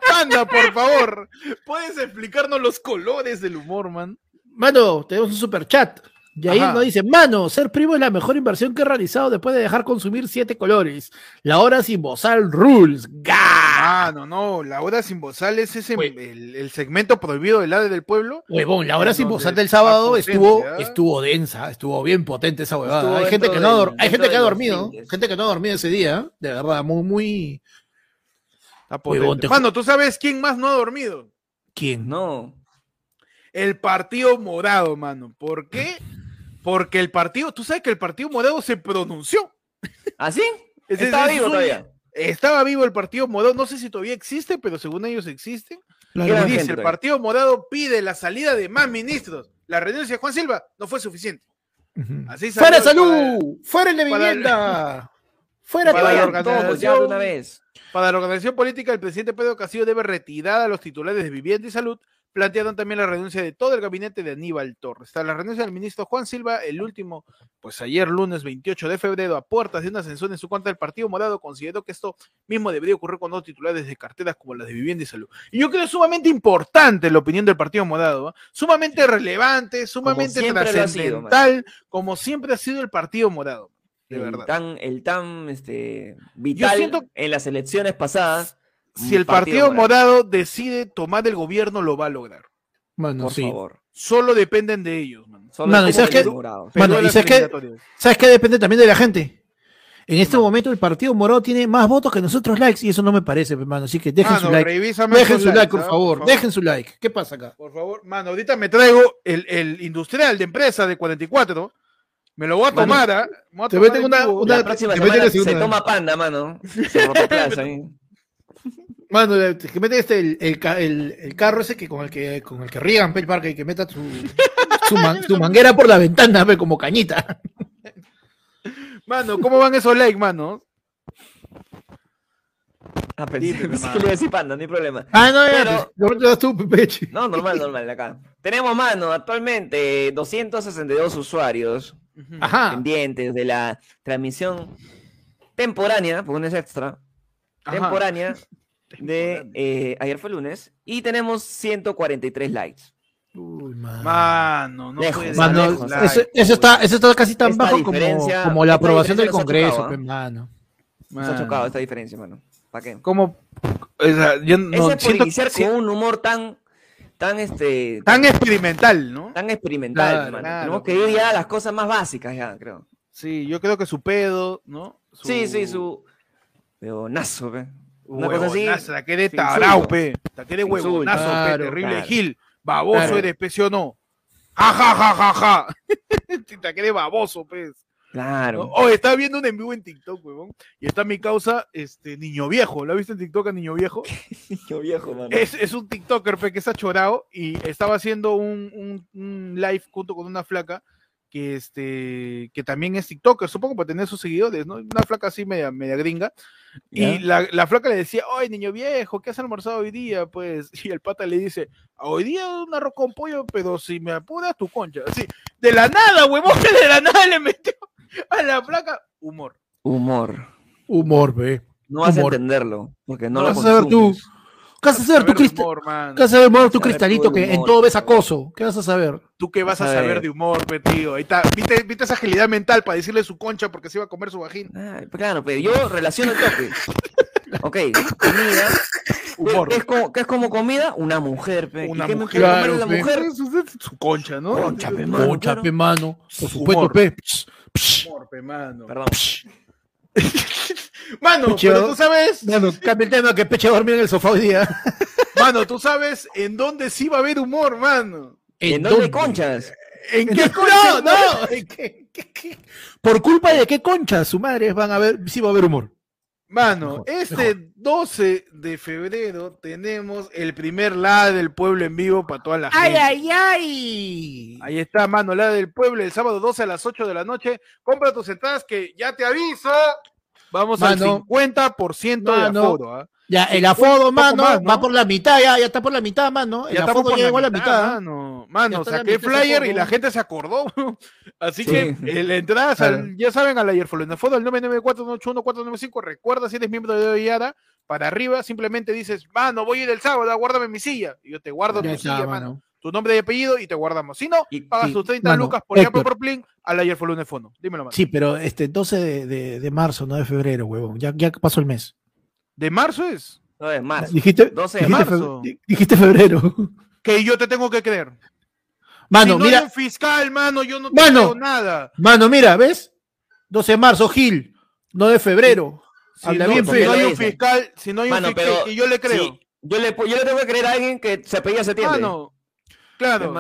Panda, por favor, ¿puedes explicarnos los colores del humor, man? Mano, tenemos un super chat. Y ahí Ajá. nos dice, mano, ser primo es la mejor inversión que he realizado después de dejar consumir siete colores. La hora sin bozal rules. ¡Ga! Ah, no, no, la hora sin bozal es ese, el, el segmento prohibido del lado del pueblo. Huevón, la hora sin donde bozal del sábado potente, estuvo, ¿ah? estuvo densa, estuvo bien potente esa huevada. Estuvo Hay gente que no ha, dor- del- hay gente dentro que ha de los dormido, gente que no ha dormido ese día, ¿eh? de verdad, muy, muy... Está potente. Huevón, te Mano, ¿tú sabes quién más no ha dormido? ¿Quién? No. El partido morado, mano. ¿Por qué? Porque el partido, tú sabes que el partido morado se pronunció. ¿Ah, sí? Ese- Está ese es vivo un- todavía. Estaba vivo el partido morado, no sé si todavía existe, pero según ellos existen. Y dice, gente el partido morado pide la salida de más ministros. La renuncia de Juan Silva no fue suficiente. Así ¡Fuera salud! ¡Fuera el de para- vivienda! ¡Fuera para la todo! Vayan todos ya de una vez. Para la organización política, el presidente Pedro Castillo debe retirar a los titulares de vivienda y salud. Plantearon también la renuncia de todo el gabinete de Aníbal Torres. Tras la renuncia del ministro Juan Silva, el último, pues ayer lunes 28 de febrero, a puertas de una ascensión en su cuenta, el Partido Morado consideró que esto mismo debería ocurrir con dos titulares de carteras como las de vivienda y salud. Y yo creo sumamente importante la opinión del Partido Morado, ¿ah? sumamente relevante, sumamente sido, trascendental, como siempre ha sido el Partido Morado. De el verdad. tan, el tan este, vital siento- en las elecciones pasadas. Si el Partido Morado decide tomar el gobierno, lo va a lograr. Mano, Por sí. favor. Solo dependen de ellos, man. Solo Mano, ¿y sabes qué? el morado. Pero Mano, de ¿y las sabes qué? ¿Sabes qué? Depende también de la gente. En este momento el Partido Morado tiene más votos que nosotros likes y eso no me parece, hermano. Así que dejen Mano, su like. Dejen su like, por ¿ah? favor. Dejen su like. ¿Qué pasa acá? Por favor, mano, ahorita me traigo el, el industrial de empresa de 44. Me lo voy a Mano, tomar. Me voy a te tomar meten en una- vivo. una- La próxima te meten semana la se toma panda, mano. Se rotoplaza ahí. Mano, que mete este, el, el el- el carro ese que con el que con el que riegan pe, el parque y que meta su, su, man- su manguera por la ventana, pe, como cañita. Mano, ¿cómo van esos likes, mano? Ah, pensé, Dime, pensé mano. que le iba a decir panda, no hay problema. Ah, no, ya, Pero- pues, no, no, tú, Pepechi. No, normal, normal, acá. Tenemos, mano, actualmente 262 usuarios Ajá. pendientes de la transmisión temporánea, porque no es extra, Ajá. temporánea de eh, ayer fue lunes, y tenemos 143 likes. Uy, mano. Mano, no Lejos, puede Mano, ser lejos, like, eso, eso está, eso está casi tan Esta bajo como, como la aprobación del Congreso, chocado, ¿ah? mano. Nos ha chocado esta diferencia, mano. ¿Para qué? Como, o sea, yo no Ese por siento con un humor tan, tan este, tan experimental, ¿no? tan experimental, Claro, mano. claro, Tenemos que ir ya a las cosas más básicas ya, creo. Sí, yo creo que su pedo, ¿no? Sí, sí, su peonazo, pe. Una cosa así. La que de pe. La que de Sin huevonazo, insulto. pe. Claro, Terrible claro. Gil. Baboso Claro. eres, pe, ¿sí o no? Ja, ja, ja, ja, ja. La que de baboso, pe. Claro. ¿no? Oh, estaba viendo un en vivo en TikTok, huevón. Y está mi causa, este, Niño Viejo. ¿Lo has visto en TikTok a Niño Viejo? Niño viejo, mano. Es, es un TikToker, pe, que está chorado y estaba haciendo un, un- un live junto con una flaca que, este, que también es TikToker, supongo para tener sus seguidores, ¿no? Una flaca así media, media gringa. ¿Ya? Y la, la flaca le decía, oye, niño viejo, ¿qué has almorzado hoy día? Pues, y el pata le dice, hoy día un arroz con pollo, pero si me apuras tu concha. Así, de la nada, huevón, de la nada le metió a la flaca humor. Humor. Humor, ve. No vas Humor. a entenderlo, porque no No lo vas a ver tú. ¿Qué vas a saber de cristal? ¿Qué vas a saber, humor, tu cristalito que en todo ves acoso? ¿Qué vas a saber? ¿Tú qué vas a A saber de humor, pe, tío? Ahí está. ¿Viste, ¿Viste esa agilidad mental para decirle su concha porque se iba a comer su vagina? Ah, claro, pero yo relaciono el toque. Ok, comida. Humor. ¿Qué es, como, qué es como comida? Una mujer, pe. ¿Y Una qué mujer. Claro, la mujer? Su, concha, ¿no? Concha, pe, mano. Concha, pe, mano. Por supuesto, Humor. pe. Humor, pe, mano. Perdón. Mano, pero tú sabes, Mano, cambia el tema que Peche va a dormir en el sofá hoy día. mano, tú sabes en dónde sí va a haber humor, mano. ¿En dónde conchas? ¿En qué No, concha? no. ¿Qué- qué- qué? Por culpa de qué conchas su madre van a ver, sí va a haber humor. Mano, este 12 de febrero tenemos el primer La del Pueblo en vivo para toda la gente. ay, ay! Ahí está, mano, La del Pueblo, el sábado 12 a las 8 de la noche. Compra tus entradas que ya te aviso. Vamos Mano. al 50% de Mano. aforo. ¿ah? Ya, el afodo, mano, más, ¿no? va por la mitad, ya, ya está por la mitad, mano. El Ya afodo llegó a la mitad. Mano, mano saqué ese flyer y la gente se acordó. Así Sí. que eh, la entrada, al- ya saben, al ayer en el fondo al 994-181-495. Recuerda si eres miembro de Yara, para arriba simplemente dices, mano, voy a ir el sábado, guárdame mi silla. Y yo te guardo Ya tu está, silla, mano. mano. Tu nombre y apellido y te guardamos. Si no, Y- pagas y- tus 30 mano, lucas por Héctor. por Plin al ayer en el fondo. Dímelo, mano. Sí, pero este 12 de, de, de marzo, no de febrero, huevón. Ya, ya pasó el mes. ¿De marzo es? No, es marzo. Dijiste, 12 de dijiste, marzo. fe- dijiste febrero. Que yo te tengo que creer. Mano, si no mira, hay un fiscal, mano, yo no te Mano. creo nada. mano, mira, ¿ves? 12 de marzo, Gil, no de febrero. Si Habla no, bien, si no hay un fiscal, si no hay un Mano, fiscal, pero que yo le creo. sí, yo, le, yo le tengo que creer a alguien que se apellida septiembre. Mano, claro.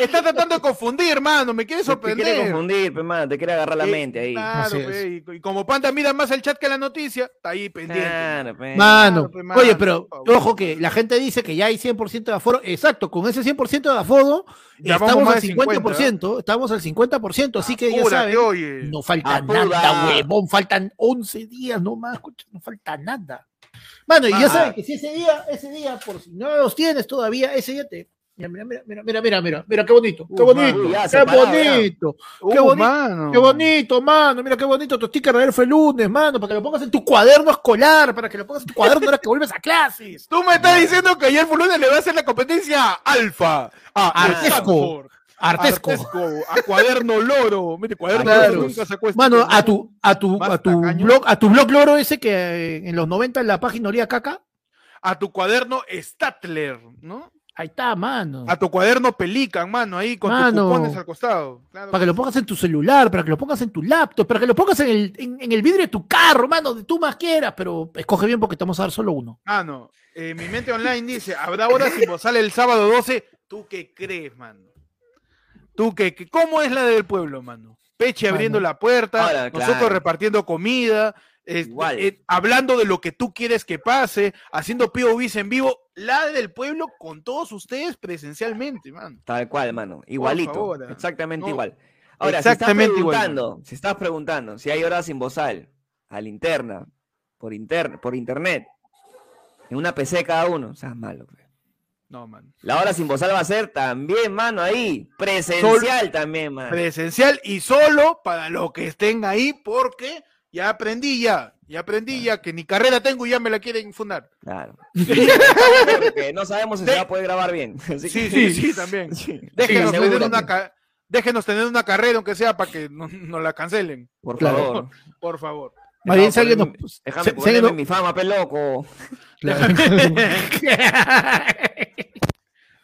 Está tratando de confundir, hermano. Me quiere Te quiere sorprender. confundir, pe, mano, te quiere agarrar la Eh, mente ahí. Claro, pe, y, y como Panda mira más el chat que la noticia, está ahí pendiente. Claro, pe. Mano, Claro, pe, mano, oye, pero ojo que la gente dice que ya hay 100% de aforo. Exacto, con ese 100% de aforo Ya estamos al de 50%, estamos al 50%, así que ya saben, oye. no falta Apura. nada, huevón, faltan 11 días nomás, escucha, no falta nada. Mano, y ya saben que si ese día, ese día, por si no los tienes todavía, ese día te... Mira, mira, mira, mira, mira, mira, mira, qué bonito, qué Uh, bonito, qué bonito, Uh, qué bonito, mano. qué bonito, mano, mira qué bonito tu sticker de Elfo el lunes, mano, para que lo pongas en tu cuaderno escolar, para que lo pongas en tu cuaderno ahora que vuelves a clases. Tú me estás diciendo que ayer Fulune le va a hacer la competencia Alfa, a Artesco. Artesco. a Cuaderno Loro. Mire, Cuaderno Claro. Loro nunca Mano, a tu, a tu, a tu tacaño. blog, a tu blog loro ese que en los 90 en la página olía caca, a tu cuaderno Statler, ¿no? Ahí está, mano. A tu cuaderno Pelican, mano, ahí con Mano. tus cupones al costado. Claro. Para que lo pongas en tu celular, para que lo pongas en tu laptop, para que lo pongas en el, en, en el vidrio de tu carro, mano, de tú más quieras, pero escoge bien porque te vamos a dar solo uno. Mano, eh, mi mente online dice, habrá horas sin sale el sábado 12. ¿Tú qué crees, mano? ¿Tú qué, qué- ¿Cómo es la del pueblo, mano? Peche Mano. abriendo la puerta, Ahora, nosotros claro. repartiendo comida, este, Igual. eh, hablando de lo que tú quieres que pase, haciendo POVs en vivo, la del pueblo con todos ustedes presencialmente, mano. Tal cual, mano. Igualito. favor, ah. exactamente No, igual. Ahora, exactamente si estás preguntando, si estás preguntando si hay horas sin bozal, a la interna, por, inter- por internet, en una PC cada uno, seas malo. pe. No, mano. La hora sin bozal va a ser también, mano, ahí. Presencial también, mano. Presencial y solo para los que estén ahí, porque ya aprendí ya, ya aprendí ya que ni carrera tengo y ya me la quieren fundar. Claro. Porque no sabemos si se va a poder grabar bien. Así Sí, que- sí, sí, también. Déjenos, Sí, tener una, ca- déjenos tener una carrera, aunque sea para que no, no la cancelen, Por Claro. favor. por favor. Más bien, si alguien nos. Déjame ponerme nos- mi fama, pe loco.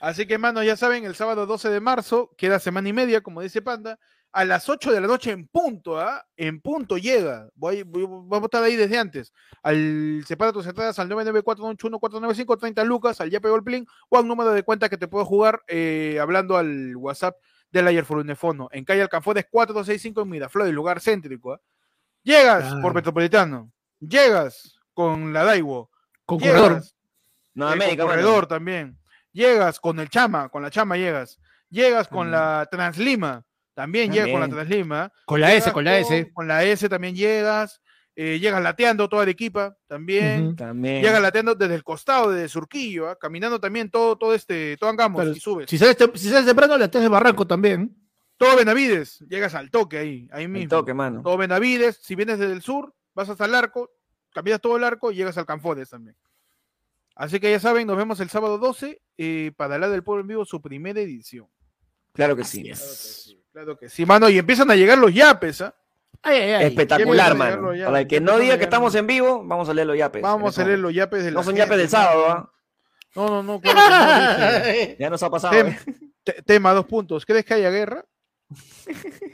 Así que, mano, ya saben, el sábado 12 de marzo, queda semana y media, como dice Panda, a las 8 de la noche en punto, ¿ah? En punto llega. Voy, voy- vamos a estar ahí desde antes. Al separa tus entradas al 99481 30 lucas, al ya pegó el plin, o al número de cuenta que te puedo jugar eh, hablando al WhatsApp del Ayer Forunefono. En calle Alcanfones 465 en Miraflores, lugar céntrico. ¿ah? Llegas por Metropolitano. Llegas con la Daiwo. Con corredor. No, eh, América, con corredor también. Llegas con el Chama, con la Chama llegas. Llegas con Mm. la Translima, también llegas con la. Translima. Con la S, con la S. Con la S también llegas. eh, llegas lateando toda Arequipa también. También. Llegas lateando desde el costado, desde Surquillo, ¿ah? caminando también todo, todo este, todo Angamos Pero y subes. Si sales, si sales temprano, la de Barranco también. Todo Benavides, llegas al toque ahí, ahí El mismo. toque, mano. Todo Benavides, si vienes desde el sur, vas hasta el arco, caminas todo el arco y llegas al Canfones también. Así que ya saben, nos vemos el sábado 12 eh, para la del pueblo en vivo, su primera edición. Claro que sí. Claro que sí, claro que sí, mano, y empiezan a llegar los yapes, ¿ah? Ay, ay, ay. Espectacular, mano. Para el que no diga que estamos en vivo, vamos a leer los yapes. Vamos a leer los yapes de la No son yapes del ¿no? sábado, ¿ah? No, no, no, claro que no, dice. Ya nos ha pasado. Tem- ¿eh? te- tema, dos puntos. ¿Crees que haya guerra?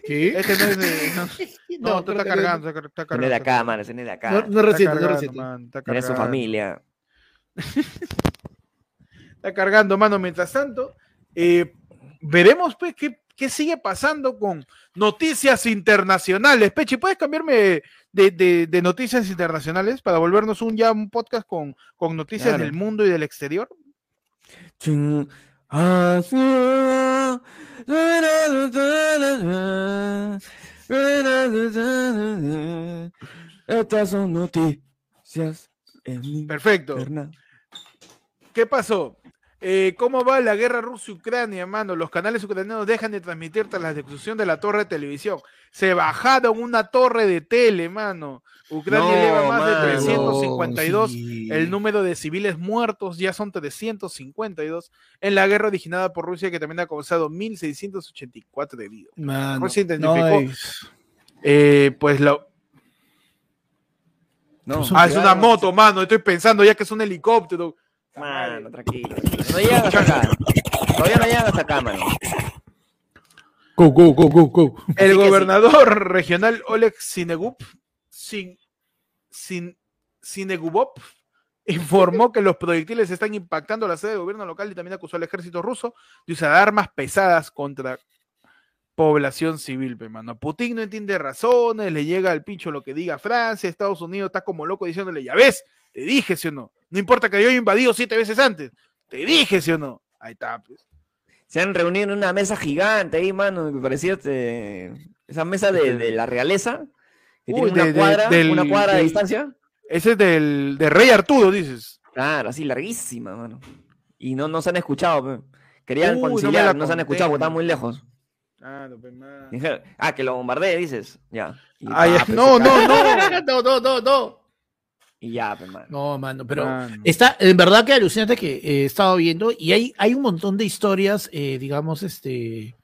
¿Qué? Este no es de... No, no, tú estás cargando, está, está cargando. Viene de acá, mano, viene de acá. No, no no Tiene su familia. está cargando, mano. Mientras tanto, eh, veremos pues qué, qué sigue pasando con noticias internacionales. Pechi, ¿puedes cambiarme de, de- de noticias internacionales para volvernos un ya un podcast con, con noticias Claro. del mundo y del exterior? Estas son noticias en mi Perfecto. ¿Qué pasó? Eh, ¿Cómo va la guerra Rusia-Ucrania, mano? Los canales ucranianos dejan de transmitir tras la destrucción de la torre de televisión. Se bajaron una torre de tele, mano. Ucrania No, lleva más de mano. 352. Sí. El número de civiles muertos ya son 352 en la guerra originada por Rusia, que también ha causado 1.684 heridos. Mano, no identificó. es- Eh, pues lo... No, Ah, es una moto, mano. Estoy pensando ya que es un helicóptero. Mano, tranquilo. No llegan hasta acá. Todavía no llegan hasta acá, mano. Go, go, go, go, go. El sí. gobernador regional Oleg Sinegup, Sin, Sin, Sinegubov informó que los proyectiles están impactando la sede del gobierno local y también acusó al ejército ruso de usar armas pesadas contra población civil, pe, mano. Putin no entiende razones, le llega al pincho lo que diga Francia, Estados Unidos está como loco diciéndole, ya ves, te dije, ¿sí o no? No importa que yo haya invadido siete veces antes, te dije, ¿sí o no? Ahí está, pues. Se han reunido en una mesa gigante ahí, mano. Me parecía este, esa mesa de, de la realeza. Que Uy, tiene una de- cuadra, del- una cuadra de distancia. Ese es del, de Rey Arturo, dices. Claro, así larguísima, mano. Y no, no se han escuchado, pe. Querían Uy, no conciliar, la no, se han escuchado porque están mano. muy lejos. Claro, pues, man. Ah, que lo bombardee, dices. Ya. Y, Ah, pe, No, no, no. no, no, no, no. Y ya, mano. No, mano, pero Mano. está, en verdad que alucinante que eh, he estado viendo y hay, hay un montón de historias, eh, digamos, este,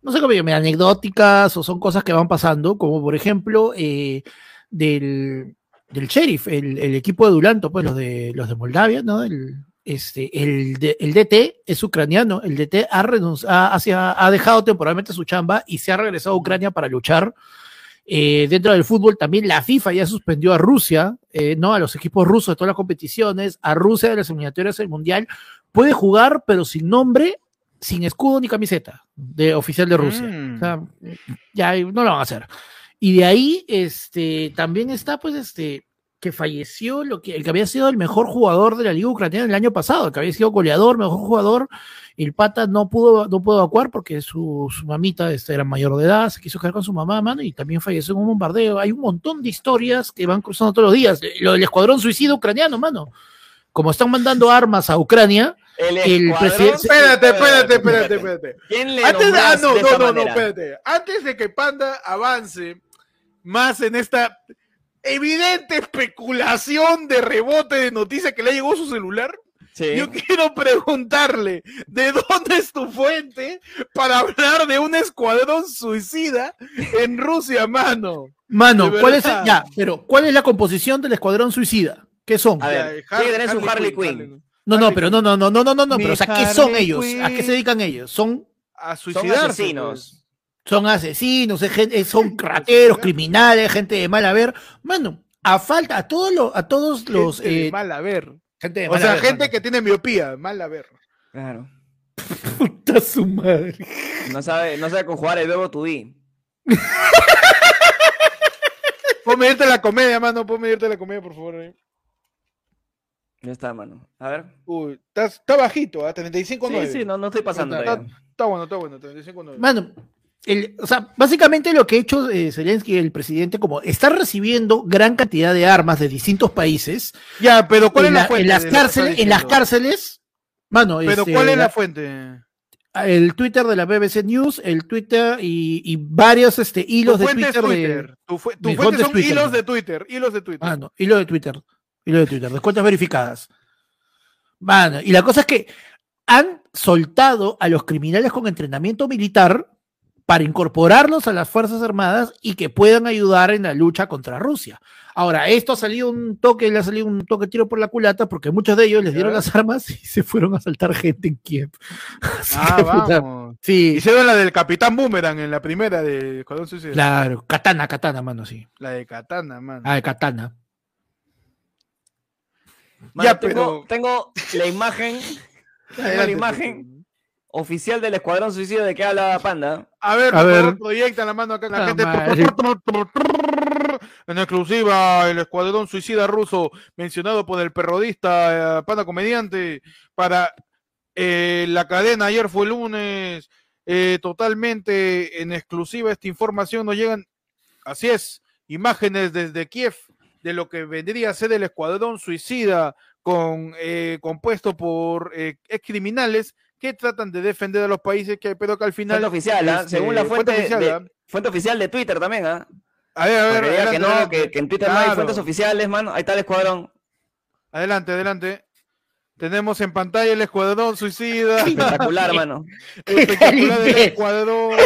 no sé cómo llaman, anecdóticas o son cosas que van pasando, como por ejemplo eh, del, del sheriff, el, el equipo de Dulanto, pues los de los de Moldavia, ¿no? El, este, el, el DT es ucraniano, el DT ha, renunci- ha, hacia- ha dejado temporalmente su chamba y se ha regresado a Ucrania para luchar. Eh, dentro del fútbol también la FIFA ya suspendió a Rusia, eh, ¿no? A los equipos rusos de todas las competiciones, a Rusia de las eliminatorias del Mundial. Puede jugar, pero sin nombre, sin escudo ni camiseta de oficial de Rusia. Mm. O sea, ya no lo van a hacer. Y de ahí, este, también está, pues, este, que falleció lo que, el que había sido el mejor jugador de la Liga Ucraniana el año pasado, el que había sido goleador, mejor jugador, el pata no pudo, no pudo evacuar porque su, su mamita este, era mayor de edad, se quiso quedar con su mamá, mano, y también falleció en un bombardeo. Hay un montón de historias que van cruzando todos los días. Lo del escuadrón suicida ucraniano, mano. Como están mandando armas a Ucrania, El, El escuadrón- presidente- Espérate, espérate, espérate, espérate. ¿Quién le Antes de, ah, no, de no, no, no, espérate. Antes de que Panda avance más en esta evidente especulación de rebote de noticias que le llegó a su celular, Sí. Yo quiero preguntarle, ¿de dónde es tu fuente para hablar de un escuadrón suicida en Rusia, mano? Mano, ¿cuál es ya, pero ¿cuál es la composición del escuadrón suicida? ¿Qué son? A ver, Ya, tiene que tener su Harley Quinn. no, no, Harley pero no, no, no, no, no, no, no, pero o sea, ¿qué son Harley ellos? ¿A qué se dedican ellos? Son A Son suicidarse. asesinos. son asesinos, son rateros, criminales, gente de mal haber. Mano, a falta, a todos los, a todos Gente los, de eh, mal a ver. Gente de O sea, haber, gente mano. que tiene miopía, mal a ver. Claro. Puta su madre. No sabe, no sabe conjugar el verbo to be. Puedo medirte la comedia, mano. Puedo medirte la comedia, por favor. eh. Ya está, mano. A ver. Uy, está, está bajito, ¿ah? 35 Sí, sí, no, no estoy pasando. Está, todavía. está bueno, está bueno, 35 Mano, el, o sea, básicamente lo que ha hecho eh, Zelensky, el presidente, como está recibiendo gran cantidad de armas de distintos países, Ya, pero ¿cuál en, es la fuente? en las cárceles, en las cárceles, mano, Pero este, ¿cuál es la la- fuente? el Twitter de la BBC News, el Twitter y, y varios este, hilos tu de es Twitter, de. Twitter. Tu, fu- tu mi fuente son Twitter, hilos de Twitter. Hilos de Twitter. Mano, hilo de Twitter. Hilo de Twitter, de cuentas verificadas. Mano, y la cosa es que han soltado a los criminales con entrenamiento militar para incorporarlos a las Fuerzas Armadas y que puedan ayudar en la lucha contra Rusia. Ahora, esto ha salido un toque, le ha salido un toque tiro por la culata porque muchos de ellos les dieron las armas y se fueron a asaltar gente en Kiev. Así Ah, que, puta, vamos. Sí, Hicieron la del Capitán Boomerang en la primera de Escuadrón Suicida. claro, katana, katana, mano, sí. La de Katana, man. Ah, de katana. Mano, Ya, tengo, pero- tengo la imagen, tengo la imagen oficial del Escuadrón Suicida de que habla Panda. A ver, A ver. favor, proyecta la mano acá en la gente. madre. En exclusiva, el escuadrón suicida ruso, mencionado por el perrodista, eh, pana comediante, para eh, la cadena. Ayer fue lunes, eh, totalmente en exclusiva esta información. Nos llegan, así es, imágenes desde Kiev de lo que vendría a ser el escuadrón suicida, con, eh, compuesto por eh, ex criminales que tratan de defender a los países, que, pero que al final. Fuente oficial, ¿ah? este, según la fuente, oficial, de, ¿ah? fuente oficial de Twitter también, ¿ah? A ver, a ver, Para que adelante, no, adelante. que, que en Twitter no hay fuentes oficiales, mano. Ahí está el Escuadrón. Adelante, adelante. Tenemos en pantalla el escuadrón suicida. Espectacular, mano. Espectacular el escuadrón.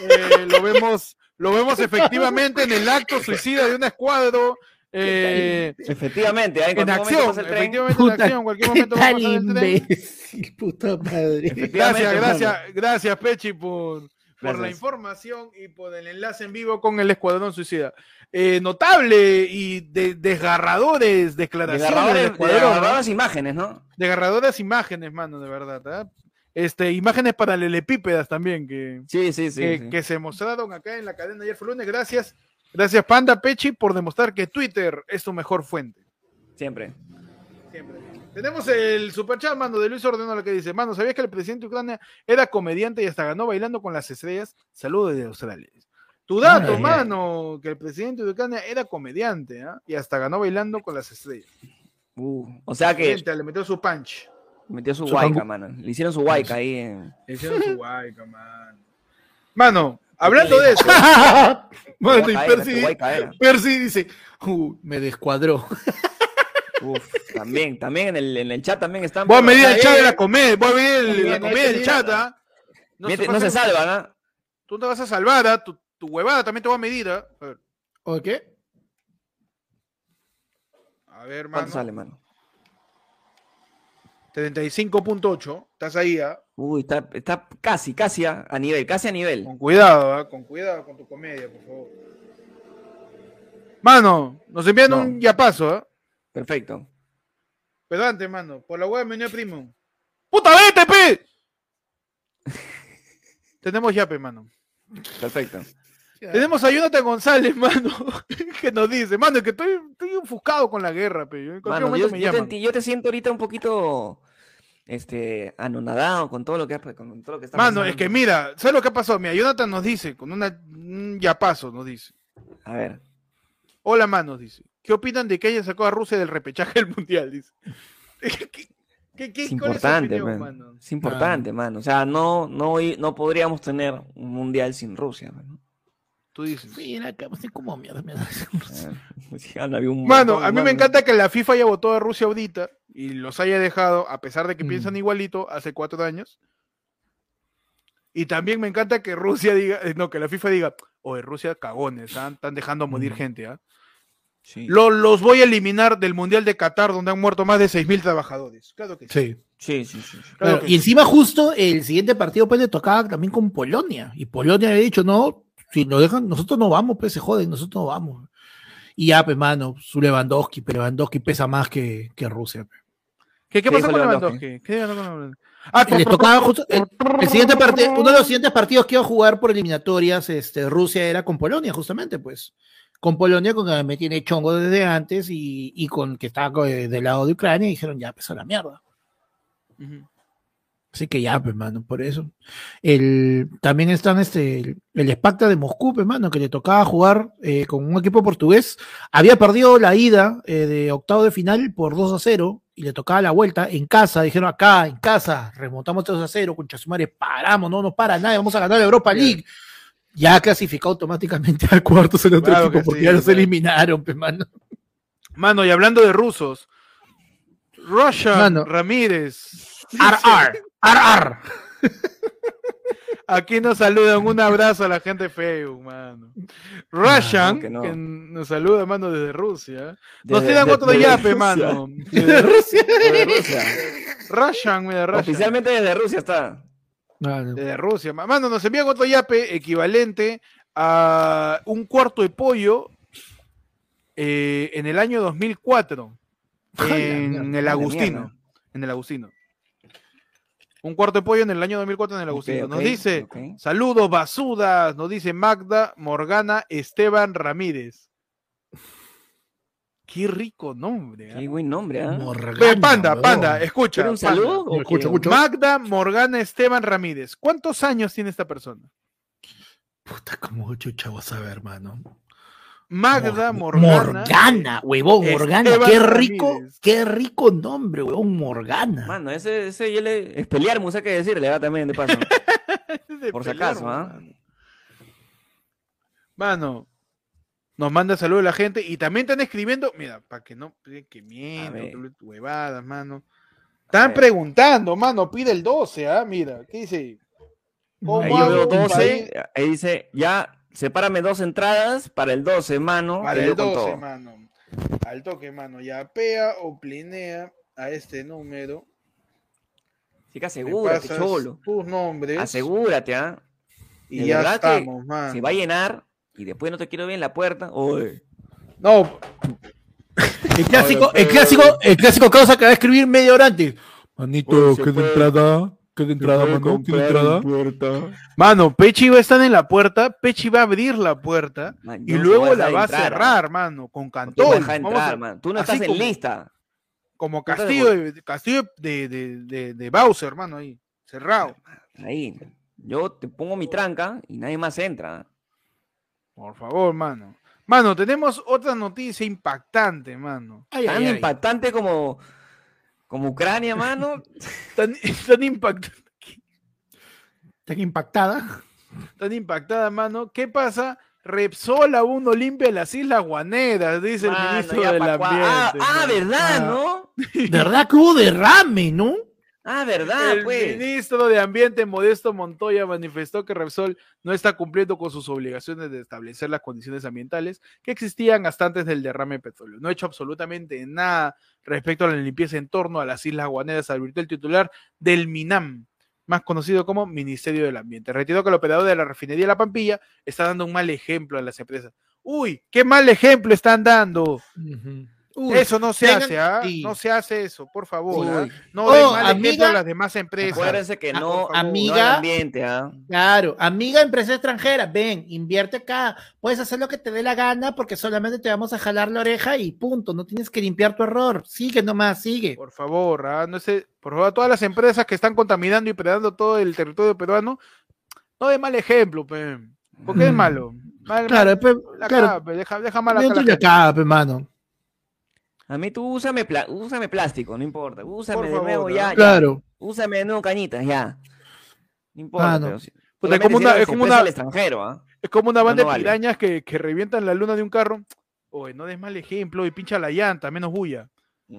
Eh, lo vemos, lo vemos efectivamente en el acto suicida de un escuadro. Eh, Efectivamente, ahí en cualquier acción, pasa el tren. efectivamente en Puta, acción. En cualquier ¿Qué momento va a pasar el tren. Puta madre. Gracias, gracias, gracias, Pechi, por, por la información y por el enlace en vivo con el Escuadrón Suicida. Eh, notable y de, desgarradores declaraciones Desgarradores-. ¿no? desgarradoras imágenes, ¿no? Desgarradoras imágenes, mano, de verdad. ¿ah? Este, imágenes paralelepípedas también que, Sí, sí, sí. que, sí. que se mostraron acá en la cadena ayer fue lunes. Gracias, gracias Panda Pechi por demostrar que Twitter es tu mejor fuente. Siempre. Siempre. Tenemos el superchat, mano, de Luis Ordenó, que dice, mano, ¿sabías que el presidente de Ucrania era comediante y hasta ganó bailando con las estrellas? Saludos desde Australia. Tu dato, Ay, mano, que el presidente de Ucrania era comediante ¿ah? y hasta ganó bailando con las estrellas. Uh, o sea que Excelente, Le metió su punch. metió su Su guayca, pangu- mano. Le hicieron su guayca ahí. en- Le hicieron su guayca, mano. Mano, hablando de eso, Mano, era, Percy. Percy dice, "Uh, me descuadró. Uf, también, también en el, en el chat también están. voy a medir el chat de la comedia, voy a medir el- la Bien, comedia del chat. ¿ah? No, miente- se no se salvan, ¿ah? Tú te vas a salvar, ¿ah? Tu, tu huevada también te va a medir, ¿ah? A ver, ¿O qué? a ver, ¿Cuánto mano. sale, mano? 35.8, estás ahí, ¿ah? Uy, está, está casi, casi a, a nivel, casi a nivel. Con cuidado, ¿ah? Con cuidado con tu comedia, por favor. Mano, nos envían No. un yapazo, ¿ah? Perfecto. Pero antes, mano, por la hueá me unió primo. ¡Puta vete, pe! Tenemos yape, mano. Perfecto. Tenemos a Jonathan González, mano, que nos dice, mano, es que estoy, estoy ofuscado con la guerra, pe. En cualquier Mano, momento yo, me yo te, yo te siento ahorita un poquito este anonadado con todo lo que con todo lo que está Mano, pasando. es que mira, ¿sabes lo que ha pasado? Mira, Jonathan nos dice, con una, un yapazo nos dice. A ver. Hola, manos, dice. ¿Qué opinan de que ella sacó a Rusia del repechaje del mundial? Dice. ¿Qué, qué, qué- Es cuál es importante, opinión, man. mano? Es importante, mano. O sea, no, no, no podríamos tener un mundial sin Rusia, mano. Tú dices. Mira, acá, así como mierda, mierda. Un Mano, a mí me encanta que la FIFA haya votado a Rusia ahorita y los haya dejado, a pesar de que Mm. piensan igualito, hace cuatro años. Y también me encanta que Rusia diga, eh, no, que la FIFA diga, oye, Rusia cagones, ¿ah? están dejando morir Mm. gente, ¿ah? Sí. Lo- los voy a eliminar del Mundial de Qatar, donde han muerto más de 6.000 trabajadores. Claro que sí. Sí. Sí, sí, sí. sí. claro Bueno, que y encima justo el siguiente partido pues le tocaba también con Polonia. Y Polonia había dicho, no, si nos dejan, nosotros no vamos, pues se joden, nosotros no vamos. Y ya, pues, mano, su Lewandowski, pero Lewandowski pesa más que, que Rusia. pe. ¿Qué, qué ¿Qué pasó con Lewandowski? Lewandowski? ¿Qué pasó con Lewandowski? Ah, Les tocaba justo el, el siguiente partido, uno de los siguientes partidos que iba a jugar por eliminatorias, este, Rusia era con Polonia, justamente, pues. Con Polonia, con que me tiene chongo desde antes y, y con que estaba eh, del lado de Ucrania, y dijeron, ya, pues a la mierda. Ujú. Así que ya, pues, mano, por eso. El, también están este, el, el Sparta de Moscú, pues, mano, que le tocaba jugar eh, con un equipo portugués. Había perdido la ida eh, de octavo de final por 2 a 0 y le tocaba la vuelta en casa. Dijeron acá, en casa, remontamos 3 a 0, con Chasumare, paramos, no nos para nadie, vamos a ganar la Europa League. Ya clasificó automáticamente al cuarto el otro Claro equipo que porque sí, ya los claro. eliminaron, pues, mano. Mano, y hablando de rusos, Russia Mano. Ramírez. Ar, ar, ar. Aquí nos saludan, un abrazo a la gente de Facebook, mano. Russian, que no. que nos saluda, mano, desde Rusia. Nos Desde- tiran de- otro desde yape, Rusia. mano. De Rusia. Desde Rusia. Russian, mira, Russian. Oficialmente desde Rusia está. Desde Rusia. ma- Mano, nos envían otro yape equivalente a un cuarto de pollo eh, en el año 2004. Ay, la En mierda, el Agustino. En el Agustino. Un cuarto de pollo en el año 2004 en el Agustino. Nos dice, saludos basudas, nos dice Magda Morgana Esteban Ramírez. Qué rico nombre. ¿ah? Qué buen nombre, ¿ah? Morgana, Ve, panda, panda, escucha. ¿Quiere un panda. saludo? Escucho, escucho. Magda Morgana Esteban Ramírez. ¿Cuántos años tiene esta persona? Puta, como chucha vas a ver, hermano. Magda Mor- Morgana. Morgana, huevón, Morgana. Esteban Qué rico, Ramírez. qué rico nombre, huevón, Morgana. Mano, ese, ese le. Es pelear, musa que decirle, ¿ah? También, de paso. de Por si acaso, ¿ah? Mano. Mano, nos manda saludos la gente y también están escribiendo, mira, para que no que miento, que hable huevadas, mano. Están preguntando, mano, pide el 12, ah, mira, ¿qué dice? ¿Cómo Ahí yo veo hago para 12. ir Ahí dice, ya, sepárame dos entradas para el 12, mano. Para el yo con 12, todo. mano. Al toque, mano. Ya pea o plinea a este número. Así que asegúrate, cholo. Tus nombres. Asegúrate, ¿ah? Y de ya verdad que estamos, mano. Se va a llenar y después no te quiero ver en la puerta. Oye. No, El clásico, el clásico, el clásico causa que va a escribir media hora antes. Manito, se ¿qué puede- entrada? ¿Qué de entrada, mano? ¿Qué de entrada? mano, Pechi va a estar en la puerta. Pechi va a abrir la puerta. Man, Y no luego la va a entrar, cerrar, mano. Con No cantón. man. Tú no así estás en como- lista. Como castillo de, castillo de, de, de, de Bowser, hermano, ahí. Cerrado. Ahí. Yo te pongo mi tranca y nadie más entra. Por favor, mano. Mano, tenemos otra noticia impactante, mano. Ay, Tan ay, ay. impactante como, como Ucrania, mano. Tan, tan impactante. Tan impactada. tan impactada, mano. ¿Qué pasa? Repsol aún no limpia las Islas Guaneras, dice el ministro del Ambiente. Ah, ah. ¿verdad, Ah, no? ¿Verdad que hubo derrame, no? Ah, ¿verdad, El pues? ministro de Ambiente, Modesto Montoya, manifestó que Repsol no está cumpliendo con sus obligaciones de establecer las condiciones ambientales que existían hasta antes del derrame de petróleo. No ha hecho absolutamente nada respecto a la limpieza en torno a las Islas Guaneras, advirtió el titular del MINAM, más conocido como Ministerio del Ambiente. Retiró que el operador de la refinería La Pampilla está dando un mal ejemplo a las empresas. Uy, qué mal ejemplo están dando. Uy, eso no se hace, ¿ah? sí. No se hace eso, por favor. ¿ah? No Oh, den mal ejemplo amiga. a las demás empresas. acuérdense que Ah, no, por favor. no hay Amiga. ambiente, ¿ah? Claro, amiga empresa extranjera, ven, invierte acá, puedes hacer lo que te dé la gana porque solamente te vamos a jalar la oreja y punto, no tienes que limpiar tu error, sigue nomás, sigue. Por favor, ¿ah? no sé, por favor, todas las empresas que están contaminando y predando todo el territorio peruano, no de mal ejemplo, pe. ¿Por qué es Mm. malo? Mal- Claro, mal- pe- la claro, cara, pe, deja, deja mal acá la acá, pe, mano. A mí tú úsame, pla- úsame plástico, no importa. Úsame Por de favor, nuevo, ¿no? ya, ya. Claro, Úsame de nuevo cañitas, ya. No importa. Ah, no. pero Puta, es como una- es como una- extranjero, ¿ah? Es como una banda no de vale. pirañas que, que revientan la luna de un carro. Oye, no des mal ejemplo y pincha la llanta, menos bulla. No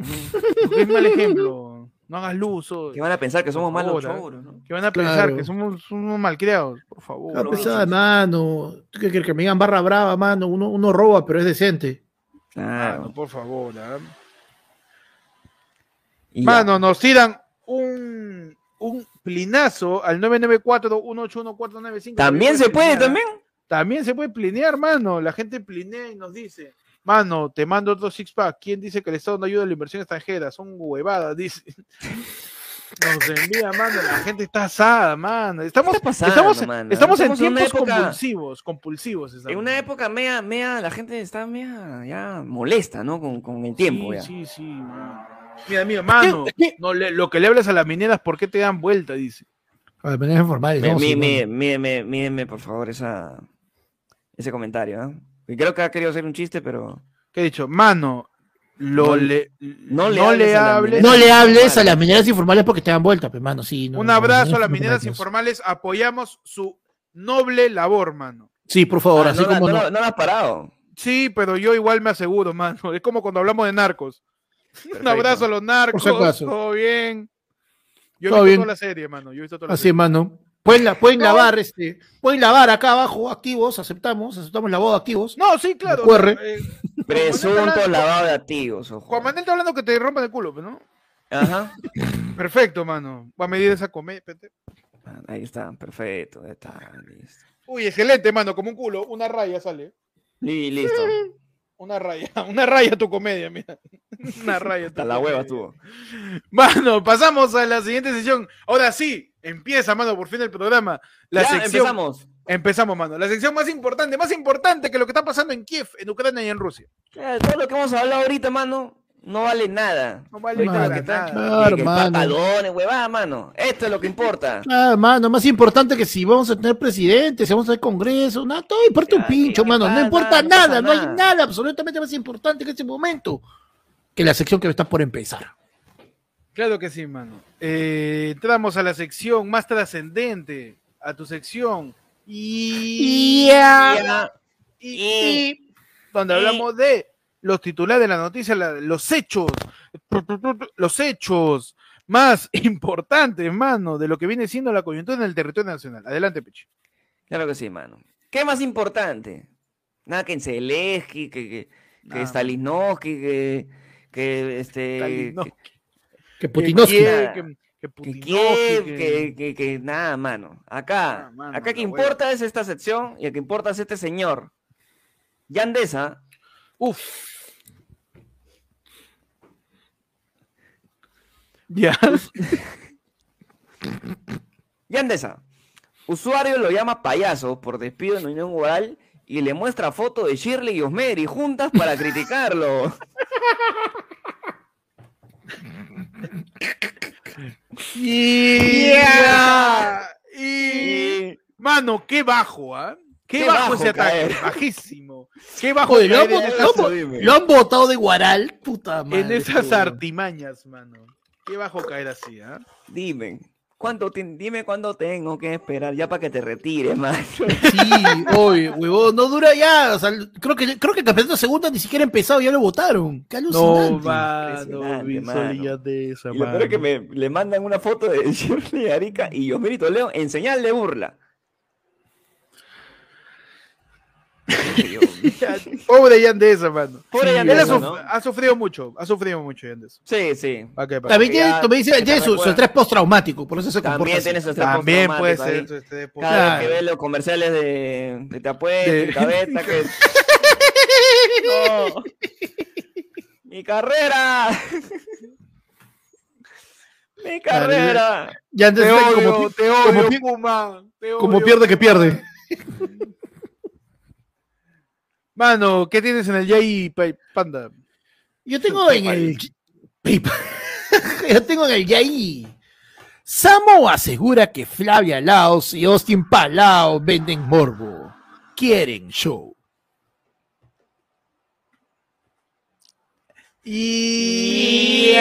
des mal ejemplo. No hagas luz. oye. Que van a pensar que somos malos Ahora. choros, ¿no? Que van a pensar Claro. que somos unos malcriados, por favor. Ah, pesada, mano. ¿Tú qué crees que me digan barra brava, mano? Uno, uno roba, pero es decente. Claro. Mano, por favor. ¿ah? Ya. Mano, nos tiran un, un plinazo al 994-181-495. También se puede, también. También se puede plinear, mano. La gente plinea y nos dice, mano, te mando otro six pack. ¿Quién dice que el Estado no ayuda a la inversión extranjera? Son huevadas, dice. Nos envía, mano. La gente está asada, mano. Estamos, ¿Qué está pasando, estamos, mano? estamos en Estamos en una tiempos época- compulsivos, compulsivos. estamos. En una época mea, mea, la gente está mea, ya molesta, ¿no? Con, con el tiempo, sí, ya. Sí. Mira, mira, mano. No, le- lo que le hablas a las mineras, ¿por qué te dan vuelta? Dice. A ver, maneras formales. Mi- no, mi- sí, mi- mano. Mídeme, mídeme, por favor, esa, ese comentario, ¿ah? Creo que ha querido hacer un chiste, pero... ¿Qué he dicho? Mano, lo No- le, no le hables a las hables. No le hables a las mineras informales porque te dan vuelta, pues, mano. Sí, no, Un abrazo a las mineras informales. Apoyamos su noble labor, mano. Sí, por favor, Ah, así como no, no. la- no la has parado. Sí, pero yo igual me aseguro, mano. Es como cuando hablamos de narcos. Un abrazo a los narcos. Todo bien. Yo he Todo visto bien. toda la serie, mano. Yo he visto toda la Así, serie. mano. Pueden, la, pueden No. lavar, este, pueden lavar acá abajo, activos, aceptamos, aceptamos lavado de activos. No, sí, claro. QR. eh, Presunto hablando- lavado de activos, ojo. Juan Manuel está hablando que te rompan el culo, pues, ¿no? Ajá. Perfecto, mano. Va a medir esa comedia. espérate. Ah, Ahí está, perfecto. ahí está, listo. Uy, excelente, mano. Como un culo. Una raya sale. Y listo. Una raya. Una raya tu comedia, mira. Una raya. tu Hasta la hueva estuvo. Mano, pasamos a la siguiente sesión. Ahora sí, empieza, mano, por fin el programa. La Ya, sección. empezamos. Empezamos, mano. La sección más importante, más importante que lo que está pasando en Kiev, en Ucrania y en Rusia. Claro, todo lo que hemos hablado ahorita, mano, no vale nada. No vale Ahorita nada, lo que está- nada. Claro, que mano. huevada, mano. Esto es lo que importa. Ah, mano, más importante que si vamos a tener presidente, si vamos a tener congreso, nada, todo importa un Ya, pincho, mano, no nada, importa no pasa nada, no hay nada. nada absolutamente más importante que este momento que la sección que está por empezar. Claro que sí, mano. Eh, entramos a la sección más trascendente, a tu sección. Y. Y- y- donde hablamos de los titulares de la noticia, la- los hechos, los hechos más importantes, mano, de lo que viene siendo la coyuntura en el territorio nacional. Adelante, Pechi. Claro que sí, mano. ¿Qué más importante? Nada que en Zelensky, que, que, que. Stalinovsky, que, que este. Stalinovsky. Que Que Putinovsky. Que, que Que, que- que, que, que nada, mano. Acá, Ah, mano, acá que importa es esta sección y el que importa es este señor. Yandesa, Uf. Ya. Yandesa. Usuario lo llama payaso por despido en Unión Oral y le muestra foto de Shirley y Osmeri juntas para criticarlo. Y, Yeah. y- Y- mano, qué bajo, ¿ah? Qué, Qué bajo, ese ataque, caer. bajísimo. Qué bajo Oye, lo han, votado de Guaral, puta madre. en esas artimañas, mano. Qué bajo caer así, ¿ah? Dime, ¿cuánto ti- dime cuándo tengo que esperar ya para que te retires, man. Sí, oye, huevón, no dura ya. O sea, creo que, creo que el campeonato segunda ni siquiera ha empezado, ya lo votaron. Qué alucinante. No, mano, de esa, Y lo peor es que me le mandan una foto de Shirley Arica y Osmeri Toledo en señal de burla. Dios mío. Pobre Yandesa, mano. Pobre Sí, Él ha, Yandesa, suf- ¿no? ha sufrido mucho, ha sufrido mucho Yandesa. Sí, sí. ¿Para También tiene, ya también dice, se te tiene su, su estrés postraumático, por eso se comporta También tiene su estrés También puede ser. este, de- Cada vez que ve los comerciales de, de Te Apuesto, De- que... ¡No! ¡Mi carrera! ¡Mi carrera! Ya antes Te odio, como, te como odio, pi- Puma. te como odio, pierde que pierde. Mano, ¿qué tienes en el Pa- Panda? Yo tengo en el. Yo tengo en el Yai. Samo asegura que Flavia Laos y Austin Palau venden morbo. Quieren show. Y.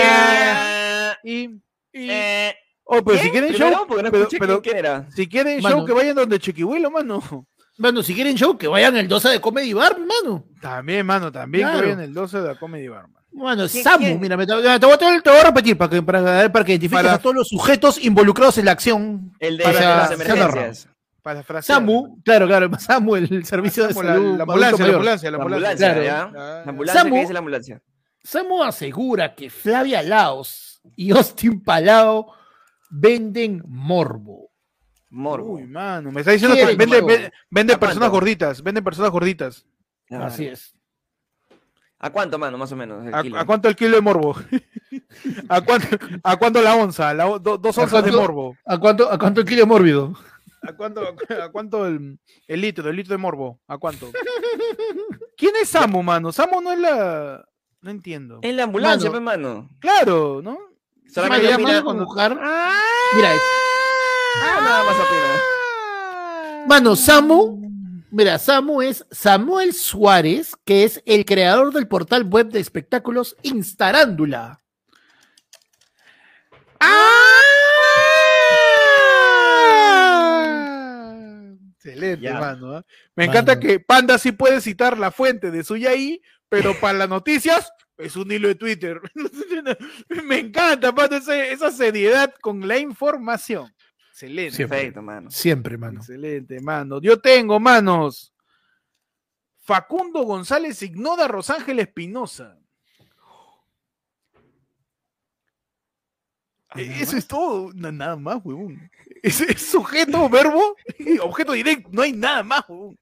Y. y- Eh, Oh, pero si quieren Primero, show. porque no pero- pero- quién, quién era. Si quieren Mano. show, que vayan donde Chiquihuelo, mano. Mano, si quieren show, que vayan el 12 de Comedy Bar, mano. También, mano, también Claro. que vayan el 12 de Comedy Bar, mano. ¿Quién- Samu, mira, me, te, te voy a, te voy a repetir para que, para, para que identifiques Para- a todos los sujetos involucrados en la acción. El de Para- las emergencias. Para. Samu, claro, claro, Samu, el servicio de Samu, la, salud. la adulto ambulancia, la ambulancia, la La ambulancia. ambulancia, Claro. ¿ya? La ambulancia, Samu- ¿qué dice la ambulancia? Samu asegura que Flavia Laos y Austin Palao venden morbo. Morbo. Uy, mano, me está diciendo que vende, vende, vende ¿A personas cuánto? gorditas, vende personas gorditas. Claro. Así es. ¿A cuánto, mano, más o menos? el ¿A, kilo? a cuánto el kilo de morbo? ¿A cuánto, a cuánto la onza? La o- do- dos ¿A onzas de morbo. ¿A cuánto, a cuánto el kilo de mórbido? ¿A cuánto, a cuánto el, el litro, el litro de morbo? ¿A cuánto? ¿Quién es Samu, mano? Samu no es la... No entiendo. En la ambulancia, Mano. pues, mano. Claro, ¿no? Solamente Mano, opina mira, cuando- buscar- Mira, es- Ah, nada más opina. mano, Samu, mira, Samu es Samuel Suárez, que es el creador del portal web de espectáculos Instarándula. Excelente, Ya. mano. ¿ah? Me encanta que Panda sí puede citar la fuente de su YAI, pero para las noticias es un hilo de Twitter. Me encanta, Panda, ese- esa seriedad con la información. Excelente. Siempre. Perfecto, mano. Siempre, mano. Excelente, mano. Yo tengo, manos. Facundo González ignora a Rosángel Espinosa. E- Eso es todo, na- nada más, huevón. Es, es sujeto, verbo, objeto directo, no hay nada más, huevón.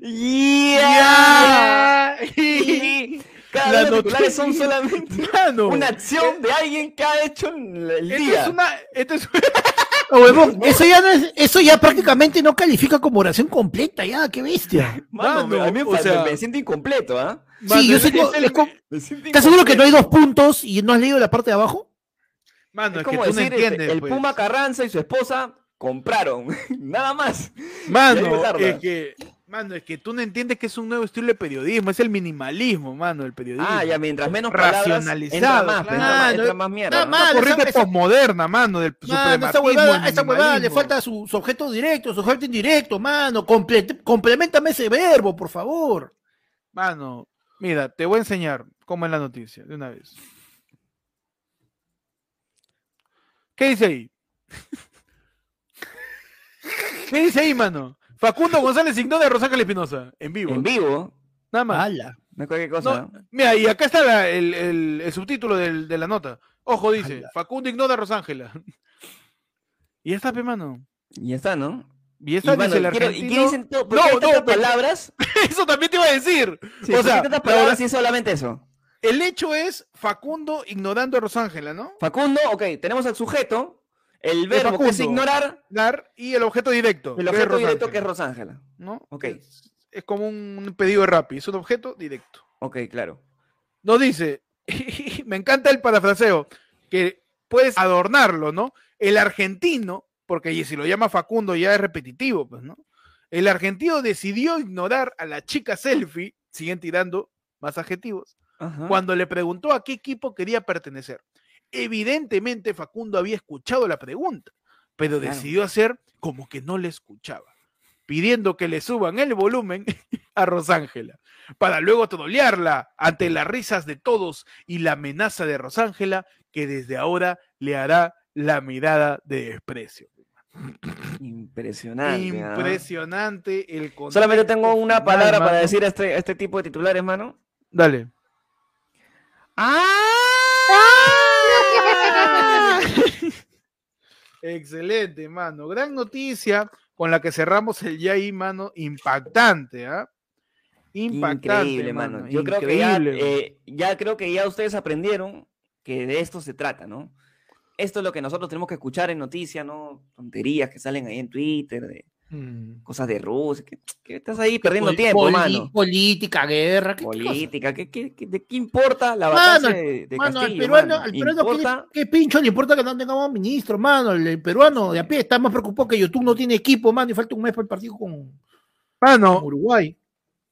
¡Ya! Cada La vez los titulares noticia- son solamente Mano, una acción de alguien que ha hecho el esto día. es una, esto es, huevón, eso ya no es- eso ya prácticamente no califica como oración completa, ya, qué bestia. Mano, Mano, a mí me, o sea- me siento incompleto, ¿ah? mano, sí, yo sé ¿Estás seguro que no hay dos puntos y no has leído la parte de abajo? mano, Es es que tú no decir, este, entiendes, el pues. Puma Carranza y su esposa compraron. Nada más. Mano, es que, mano, es que tú no entiendes que es un nuevo estilo de periodismo, es el minimalismo, mano, el periodismo. Ah, ya mientras menos palabras entra Racionalizado, más, pues, entra claro. más, entra más mierda. Nada ¿no? más. Esa- corriente esa- posmoderna, mano, del Mano, suprematismo, huevada, el a esta huevada le falta su, su objeto directo, su objeto indirecto, mano. Comple- complementame ese verbo, por favor. Mano, mira, te voy a enseñar cómo es la noticia, de una vez. ¿Qué dice ahí? ¿Qué dice ahí, mano? Facundo González ignora a Rosángel Espinosa, en vivo. En vivo, Nada más. Ala. no es cualquier cosa. No, mira, y acá está la- el, el- el subtítulo del- de la nota. Ojo, dice, Ala. Facundo ignora a Rosángela. y ya está, pe, mano. Y ya está, ¿no? Y Y, esta bueno, dice el quiero- ¿y qué dicen todo? ¿Por No, no, pero- palabras? Eso también te iba a decir. Sí, o ¿por qué sea, hay tantas la palabras es solamente eso? el hecho es Facundo ignorando a Rosángela, ¿no? Facundo, ok, tenemos al sujeto, el verbo que es ignorar, Dar y el objeto directo. el que objeto directo que es Rosángela, Rosángela. ¿no? Ok. Es, es como un pedido de Rappi, es un objeto directo. Ok, claro. Nos dice, me encanta el parafraseo, que puedes adornarlo, ¿no? El argentino, porque si lo llama Facundo ya es repetitivo, pues, ¿no? El argentino decidió ignorar a la chica selfie, siguen tirando más adjetivos, Ajá. cuando le preguntó a qué equipo quería pertenecer. Evidentemente Facundo había escuchado la pregunta, pero Claro. decidió hacer como que no le escuchaba, pidiendo que le suban el volumen a Rosángela, para luego trolearla ante las risas de todos y la amenaza de Rosángela, que desde ahora le hará la mirada de desprecio. Impresionante. ¿ah? Impresionante el Solamente tengo una palabra para decir a este, a este tipo de titulares, mano. Dale. Excelente, mano. Gran noticia con la que cerramos el ya ahí, mano. Impactante, ¿ah? Impactante, Increíble, mano. Yo creo que ya, eh, ya creo que ya ustedes aprendieron que de esto se trata, ¿no? Esto es lo que nosotros tenemos que escuchar en noticias, ¿no? Tonterías que salen ahí en Twitter, de Mm. cosas de Rusia, que, que estás ahí perdiendo Pol- tiempo, poli- mano. Política, guerra, ¿qué, qué? Política, ¿qué, qué, qué- de qué importa la Mano, de, de Mano, al peruano, mano? al peruano ¿qué- Importa- ¿qué, pincho le importa que no tengamos ministro, mano? El, el peruano de a pie está más preocupado que YouTube no tiene equipo, mano, y falta un mes para el partido con, Mano, con Uruguay.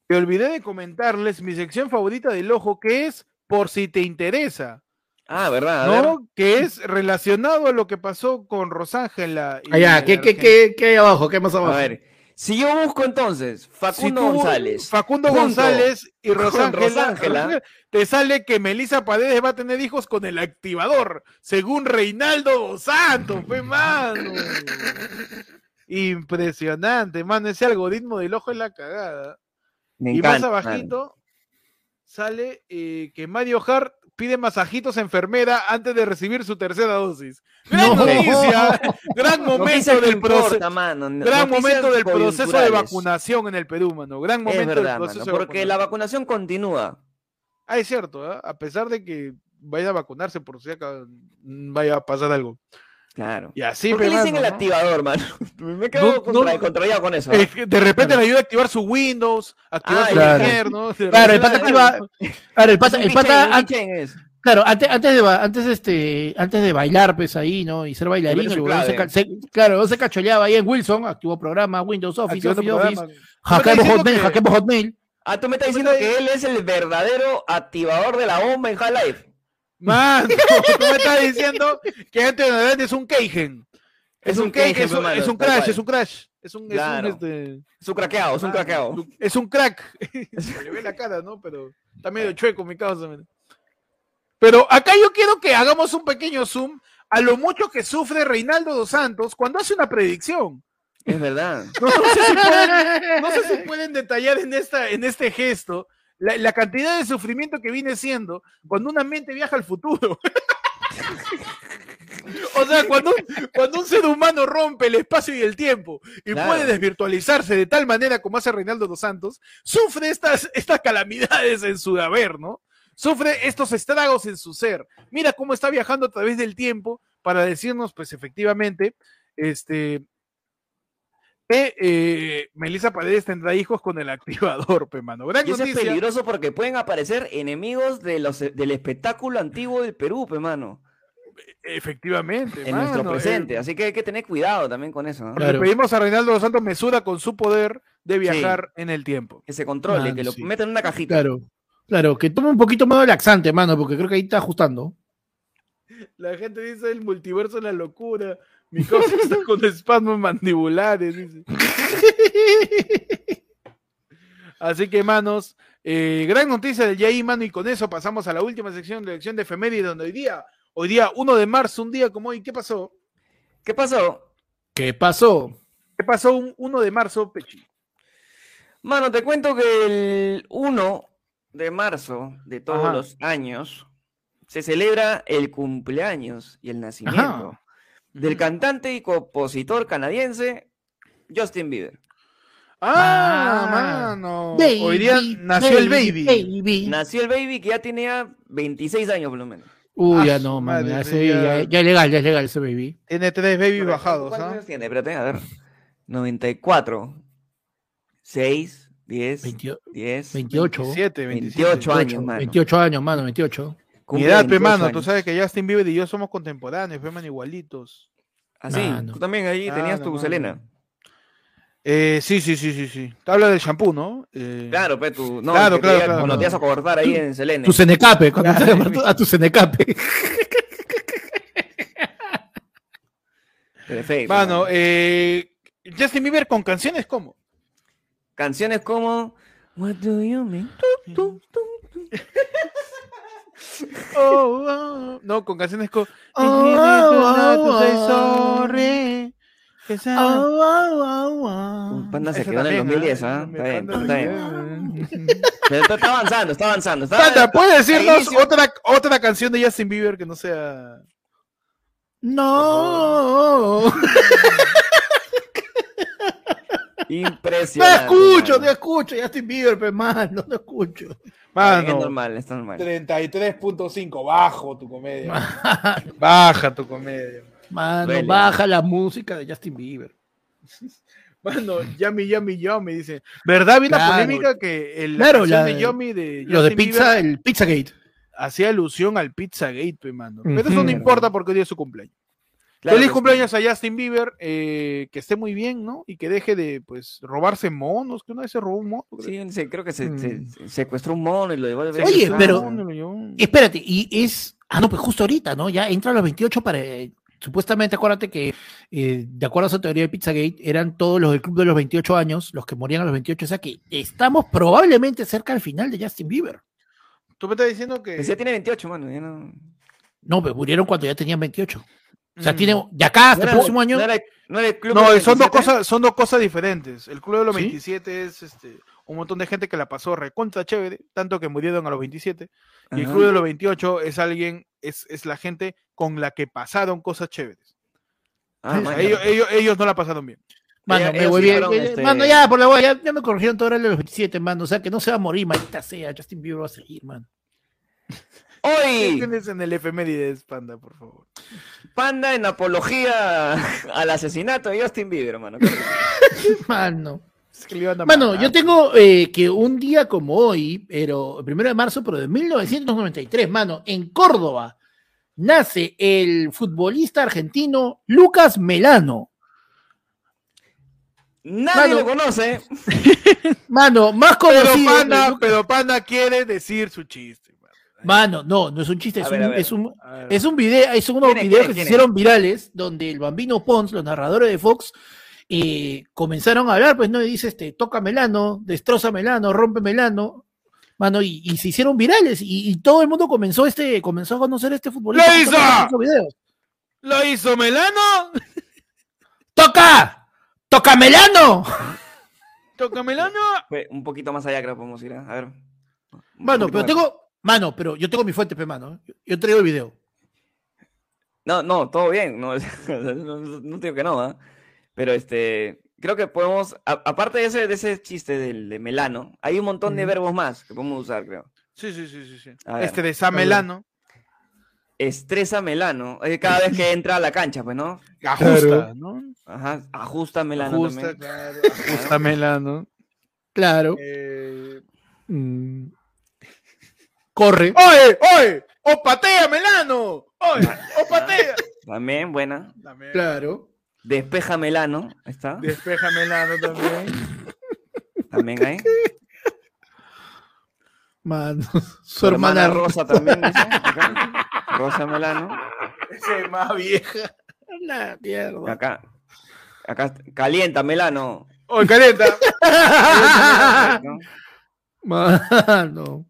te olvidé de comentarles mi sección favorita del ojo, que es por si te interesa, Ah, ¿verdad? A ver. ¿no? Que es relacionado a lo que pasó con Rosángela. Allá, ¿qué, qué, qué, qué hay abajo? ¿Qué más abajo? A ver, Si yo busco entonces Facundo Si tú- González. Facundo junto González y Rosángela, Rosángela. te sale que Melissa Paredes va a tener hijos con el activador, según Reinaldo Santos, pues mano. Impresionante, mano, ese algoritmo del ojo es la cagada. Me y encanta, más abajito sale eh, que Mario Hart pide masajitos a enfermera antes de recibir su tercera dosis. Gran No. noticia, gran momento del proceso. mano. Gran momento del proceso de vacunación en el Perú, mano. Gran Es momento verdad, del mano, proceso de porque la vacunación. continúa. Ah, es cierto, ¿ah? a pesar de que vaya a vacunarse por si acá vaya a pasar algo. Claro. Y así, ¿Por qué le dicen el ¿no? activador, mano? Me quedo No, contra, no. contrariado con eso. Es que de repente le ayuda a activar su Windows, activar Ah, su claro. Claro, el pata activa. Claro, el pata, el pata un an- keychain es. claro, antes, antes de ba- antes este, antes de bailar, pues ahí, ¿no? Y ser bailarín, el se, clave. se- claro, se cacholeaba ahí en Wilson, activó programa, Windows Office, activando Office, Office, hackeamos Hotmail, que- hackeamos Hotmail. Ah, tú me estás diciendo que él es el verdadero activador de la bomba en Half-Life. Mano, tú me estás diciendo que adelante es un Keigen. Es, un Keigen, es un, es un crash, cual. es un crash. Es un, Claro. es un, este, Es un craqueado, es un ah, craqueado. Es un crack. Se le ve la cara, ¿no? Pero está medio chueco mi causa. Pero acá yo quiero que hagamos un pequeño zoom a lo mucho que sufre Reinaldo dos Santos cuando hace una predicción. Es verdad. No, no sé si pueden, no sé si pueden detallar en, esta, en este gesto la, la cantidad de sufrimiento que viene siendo cuando una mente viaja al futuro. O sea, cuando un, cuando un ser humano rompe el espacio y el tiempo y Claro. puede desvirtualizarse de tal manera como hace Reinaldo dos Santos, sufre estas, estas calamidades en su haber, ¿no? Sufre estos estragos en su ser. Mira cómo está viajando a través del tiempo para decirnos, pues efectivamente, este, que eh, Melissa Paredes tendrá hijos con el activador, pe mano. Gran Y eso es peligroso porque pueden aparecer enemigos de los, del espectáculo antiguo del Perú, pe, mano. Efectivamente, En mano, nuestro eh, presente. Así que hay que tener cuidado también con eso. ¿no? Claro. pedimos a Reinaldo dos Santos mesura con su poder de viajar en el tiempo. Que se controle, Mano, que lo sí. metan en una cajita. Claro, claro, que tome un poquito más de laxante, mano, porque creo que ahí está ajustando. La gente dice el multiverso es la locura. Mi causa está con espasmos mandibulares. dice. Así que, manos, eh, gran noticia del Yai, mano, y con eso pasamos a la última sección de elección de efeméride, donde hoy día, hoy día 1 de marzo, un día como hoy, ¿qué pasó? ¿Qué pasó? ¿Qué pasó? ¿Qué pasó un 1 de marzo, Pechi? Mano, te cuento que el 1 de marzo de todos Ajá. los años se celebra el cumpleaños y el nacimiento del cantante y compositor canadiense Justin Bieber. Ah, Ah, mano. Baby, hoy día nació el baby. baby. Nació el baby que ya tenía 26 años por lo menos. Uy, Ah, ya su no, mano, madre, ya, sí, se- ya. ya- ya es legal, ya es legal ese baby. Tiene tres baby Correcto. bajados, ¿Cuántos ¿ah? años tiene? Espérate, a ver. 94, 6, 10, 20 10, 28. 27, 28 años, mano. 28 años, mano, 28. Mi edad, pe 28 mano, tú sabes que Justin Bieber y yo somos contemporáneos, pe mano, igualitos. Ah, sí, Mano. tú también ahí tenías tu mano. Selena. Eh, sí, sí, sí, sí, sí. Te habla del shampoo, ¿no? Eh, Claro, pero tú, no, Claro, te claro, Cuando te ibas a cortar ahí en Selena. Tu Senecape, cuando Claro. te llamas a tu Senecape. Perfecto. Mano, mano. eh, Justin Bieber con canciones como. Canciones como What do you mean? Oh, oh, No, con canciones como. Oh, oh, oh, Say oh. sorry, que sea- Oh, oh, oh, oh. Un panda se quedó en el también, 2010, ¿ah? Está bien, está bien. Pero avanzando, está avanzando. Está, Sandra, ¿puedes decirnos otra, otra canción de Justin Bieber que no sea. No. Impresionante. escucho, mano. no escucho. Justin Bieber, pe, mano, no escucho. Bien, Es Mano, normal, está normal. 33.5, bajo tu comedia. Baja tu comedia. Mano, Duele. baja la música de Justin Bieber. Mano, Yummy, Yummy, Yummy, dice. ¿Verdad? Había una Claro. polémica que el, Claro, la- de Yummy de Lo de Justin pizza, Bieber el Pizzagate. hacía alusión al Pizzagate, pe, mano. Pero eso no importa porque hoy es su cumpleaños. Claro Feliz sí. cumpleaños a Justin Bieber, eh, que esté muy bien, ¿no? Y que deje de, pues, robarse monos, que una vez se robó un mono. creo. Sí, sí, creo que se, Mm. se secuestró un mono y lo llevó al Se Oye, pero- mono. Espérate, y es. Ah, no, pues justo ahorita, ¿no? Ya entra a los 28 para. eh, Supuestamente, acuérdate que eh, de acuerdo a esa teoría de Pizzagate, eran todos los del club de los 28 años, los que morían a los 28. O sea que estamos probablemente cerca al final de Justin Bieber. Tú me estás diciendo que. Pues ya tiene 28, mano. Ya no... No, pero murieron cuando ya tenían 28. O sea, tiene, de acá hasta ¿No el próximo año. ¿No era, no era el club No, de son dos 27? cosas, son dos cosas diferentes. El club de los ¿Sí? 27 es este un montón de gente que la pasó recontra chévere, tanto que murieron a los 27. Y el club de los 28 es alguien, es, es la gente con la que pasaron cosas chéveres. Ah, ellos, ellos, ellos no la pasaron bien. Mano, Ellos- me voy bien. eh, este- Mano, ya, por la hueá, ya, ya me corrigieron todo el de los 27, mano. O sea, que no se va a morir, maldita sea. Justin Bieber va a seguir, mano. ¿Qué Hoy, tienes en el efemérides, panda, por favor? Panda en apología al asesinato de Justin Bieber, hermano. Qué. Mano. Es que le Mano, yo tengo eh, que un día como hoy, pero el primero de marzo, pero de 1993, mano, en Córdoba, nace el futbolista argentino Lucas Melano. Nadie Mano. lo conoce. Mano, más Pero conocido. panda, pero panda quiere decir su chiste. Mano. No, no es un chiste, es, ver, un, ver. es un. Es un video, es unos videos que se hicieron virales donde el bambino Pons, los narradores de Fox, eh, comenzaron a hablar, pues no, y dice este, toca Melano, destroza Melano, rompe Melano, mano, y, y se hicieron virales, y, y todo el mundo comenzó este, comenzó a conocer a este futbolista. ¡Lo hizo! ¿Lo hizo Melano? ¡Toca! ¡Toca Melano! ¿Toca Melano? Un poquito más allá, creo que podemos ir. ¿eh? A ver. Poquito pero tengo, mano, pero yo tengo mi fuente, pe, mano. Yo, traigo el video. No, no, todo bien. No, no, no digo que no, ¿ah? Pero este. Creo que podemos. a- aparte de ese, de ese chiste del de Melano, hay un montón de verbos más que podemos usar, creo. Sí, sí, sí, sí. sí. Ver. Este de San Melano. Estresa Melano. eh, cada vez que entra a la cancha, pues, ¿no? Ajusta, ¿no? Ajá. Ajusta Melano Ajusta, también. claro. Ajusta Melano. Claro. Eh... Mm. Corre. ¡Oye! ¡Oye! ¡O patea, Melano! ¡Oye! ¡O patea! También, buena. También. Claro. Despeja Melano. Ahí está. Despeja Melano también. También ahí. Mano, su, Su hermana, hermana, Rosa también, dice. acá. Rosa Melano. Ese es más vieja. La mierda. Acá. Acá. Calienta Melano. ¡Oye, calienta! ¿no? Mano.